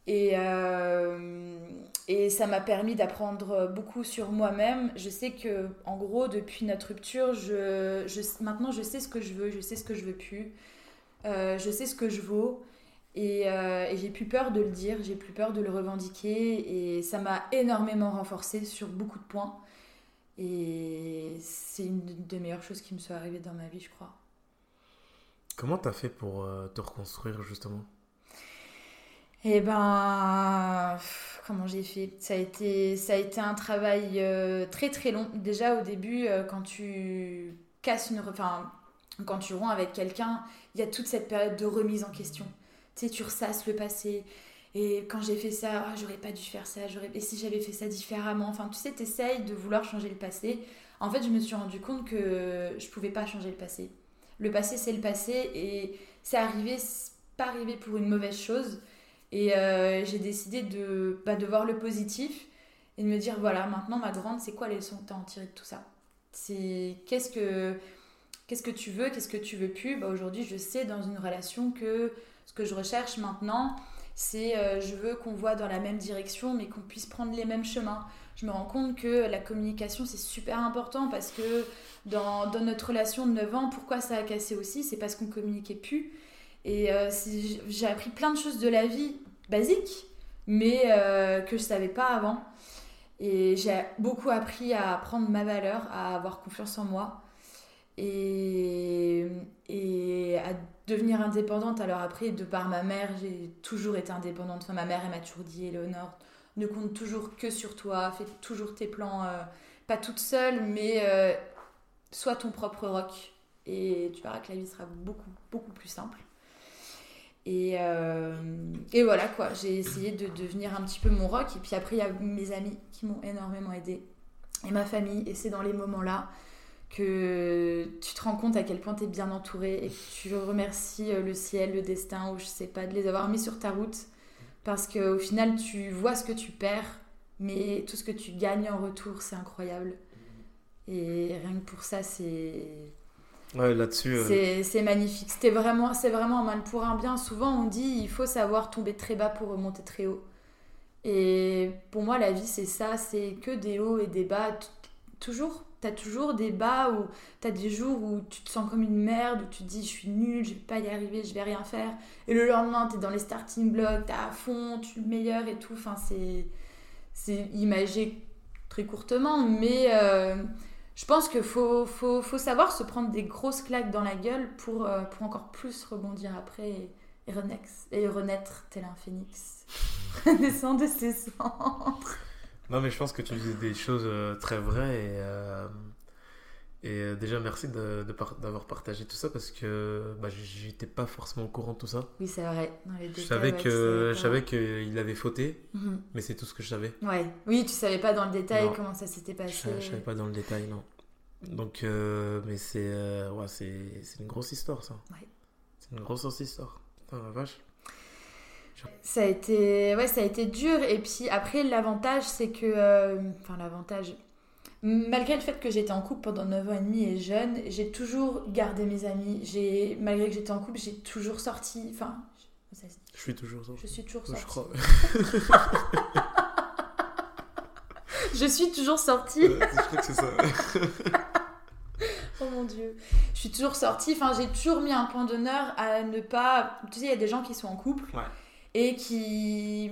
Et, euh, et ça m'a permis d'apprendre beaucoup sur moi-même. Je sais que, en gros, depuis notre rupture, je, je, maintenant je sais ce que je veux, je sais ce que je veux plus. Euh, je sais ce que je vaux. Et, et j'ai plus peur de le dire, j'ai plus peur de le revendiquer. Et ça m'a énormément renforcé sur beaucoup de points. Et c'est une des meilleures choses qui me soit arrivée dans ma vie, je crois. Comment t'as fait pour euh, te reconstruire justement? Eh ben, comment j'ai fait? Ça a, été, ça a été un travail euh, très très long. Déjà au début, euh, quand tu casses une... Enfin, quand tu romps avec quelqu'un, il y a toute cette période de remise en question. Tu ressasses le passé, et quand j'ai fait ça, ah, j'aurais pas dû faire ça, j'aurais... et si j'avais fait ça différemment, enfin tu sais, t'essayes de vouloir changer le passé. En fait, je me suis rendu compte que je pouvais pas changer le passé. Le passé, c'est le passé, et c'est arrivé, c'est pas arrivé pour une mauvaise chose. Et euh, j'ai décidé de, bah, de voir le positif et de me dire, voilà, maintenant ma grande, c'est quoi les leçons que tu as en tiré de tout ça? C'est qu'est-ce que, qu'est-ce que tu veux, qu'est-ce que tu veux plus? Bah, Aujourd'hui, je sais dans une relation que ce que je recherche maintenant, c'est euh, je veux qu'on voit dans la même direction, mais qu'on puisse prendre les mêmes chemins. Je me rends compte que la communication, c'est super important parce que dans, notre relation de 9 ans, pourquoi ça a cassé aussi C'est parce qu'on communiquait plus. Et euh, j'ai appris plein de choses de la vie basiques, mais euh, que je savais pas avant. Et j'ai beaucoup appris à prendre ma valeur, à avoir confiance en moi et, à devenir indépendante. Alors après, de par ma mère, j'ai toujours été indépendante. Enfin, ma mère, elle m'a toujours dit, Eleonore, ne compte toujours que sur toi, fais toujours tes plans, euh, pas toute seule, mais euh, sois ton propre rock. Et tu verras que la vie sera beaucoup, beaucoup plus simple. Et, euh, et voilà quoi, j'ai essayé de devenir un petit peu mon rock. Et puis après, il y a mes amis qui m'ont énormément aidé. Et ma famille. Et c'est dans les moments-là que tu te rends compte à quel point tu es bien entouré et que tu remercies euh, le ciel, le destin ou je sais pas de les avoir mis sur ta route. Parce qu'au final tu vois ce que tu perds mais tout ce que tu gagnes en retour c'est incroyable. Et rien que pour ça c'est ouais là-dessus euh, c'est magnifique. C'était vraiment c'est vraiment un mal pour un bien. Souvent on dit il faut savoir tomber très bas pour remonter très haut. Et pour moi la vie c'est ça c'est que des hauts et des bas toujours T'as toujours des bas où t'as des jours où tu te sens comme une merde, où tu te dis je suis nulle, je vais pas y arriver, je vais rien faire. Et le lendemain, t'es dans les starting blocks, t'es à fond, tu es le meilleur et tout. Enfin, c'est, c'est imagé très courtement, mais euh, je pense qu'il faut, faut, faut, savoir se prendre des grosses claques dans la gueule pour, euh, pour encore plus rebondir après et, renaître, et renaître tel un phénix. Redescendre de ses cendres. Non, mais je pense que tu dis des choses euh, très vraies et, euh, et euh, déjà merci d'avoir de, partagé tout ça parce que bah, j'étais pas forcément au courant de tout ça. Oui, c'est vrai. je savais que je savais qu'il avait fauté, mhm. mais c'est tout ce que je savais. Ouais. Oui, tu savais pas dans le détail comment ça s'était passé. Je, je, savais pas dans le détail, non. Donc, mais c'est ouais, c'est une grosse histoire ça. Ouais. C'est une grosse histoire. Putain, la vache. Ça a été, ouais, ça a été dur. Et puis après, l'avantage, c'est que. Euh, enfin, l'avantage. Malgré le fait que j'étais en couple pendant 9 ans et demi et jeune, j'ai toujours gardé mes amis. J'ai, malgré que j'étais en couple, j'ai toujours sorti. Enfin, je suis toujours sorti. Je suis toujours sortie. Je crois. je suis toujours sortie. je crois que c'est ça. oh mon dieu. Je suis toujours sortie. Enfin, j'ai toujours mis un point d'honneur à ne pas. Tu sais, il y a des gens qui sont en couple. Ouais et qui,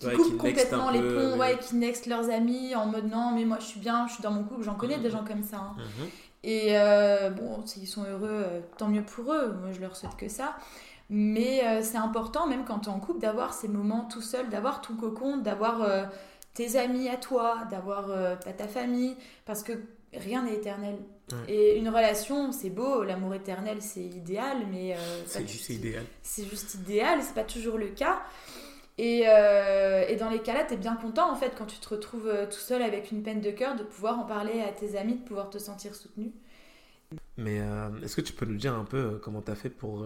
qui Ouais, coupent qui complètement les peu, ponts, ouais. ouais, qui next leurs amis en mode non, mais moi je suis bien, je suis dans mon couple, j'en connais Mhm. des gens comme ça. hein. Mhm. Et euh, bon, s'ils sont heureux, euh, tant mieux pour eux. Moi, je leur souhaite que ça. Mais euh, c'est important, même quand tu es en couple, d'avoir ces moments tout seul, d'avoir ton cocon, d'avoir tes amis à toi, d'avoir ta famille, parce que rien n'est éternel. Ouais. Et une relation, c'est beau, l'amour éternel, c'est idéal, mais euh, C'est juste idéal. c'est juste idéal, c'est pas toujours le cas. Et, euh, et dans les cas-là, tu es bien content en fait quand tu te retrouves euh, tout seul avec une peine de cœur de pouvoir en parler à tes amis, de pouvoir te sentir soutenu. Mais euh, est-ce que tu peux nous dire un peu comment t'as fait pour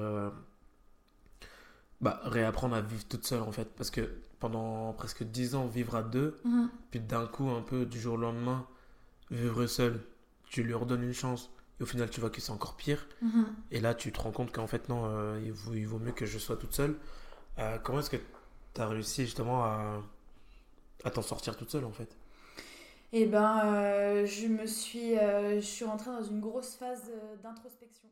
bah, réapprendre à vivre toute seule en fait? Parce que pendant presque 10 ans, vivre à deux, puis d'un coup, un peu du jour au lendemain, vivre seul, tu lui redonnes une chance, et au final, tu vois que c'est encore pire. Et là, tu te rends compte qu'en fait, non, euh, il, vaut, il vaut mieux que je sois toute seule. Euh, comment est-ce que tu as réussi justement à, à t'en sortir toute seule en fait? Et ben, euh, je me suis, je suis rentrée dans une grosse phase d'introspection.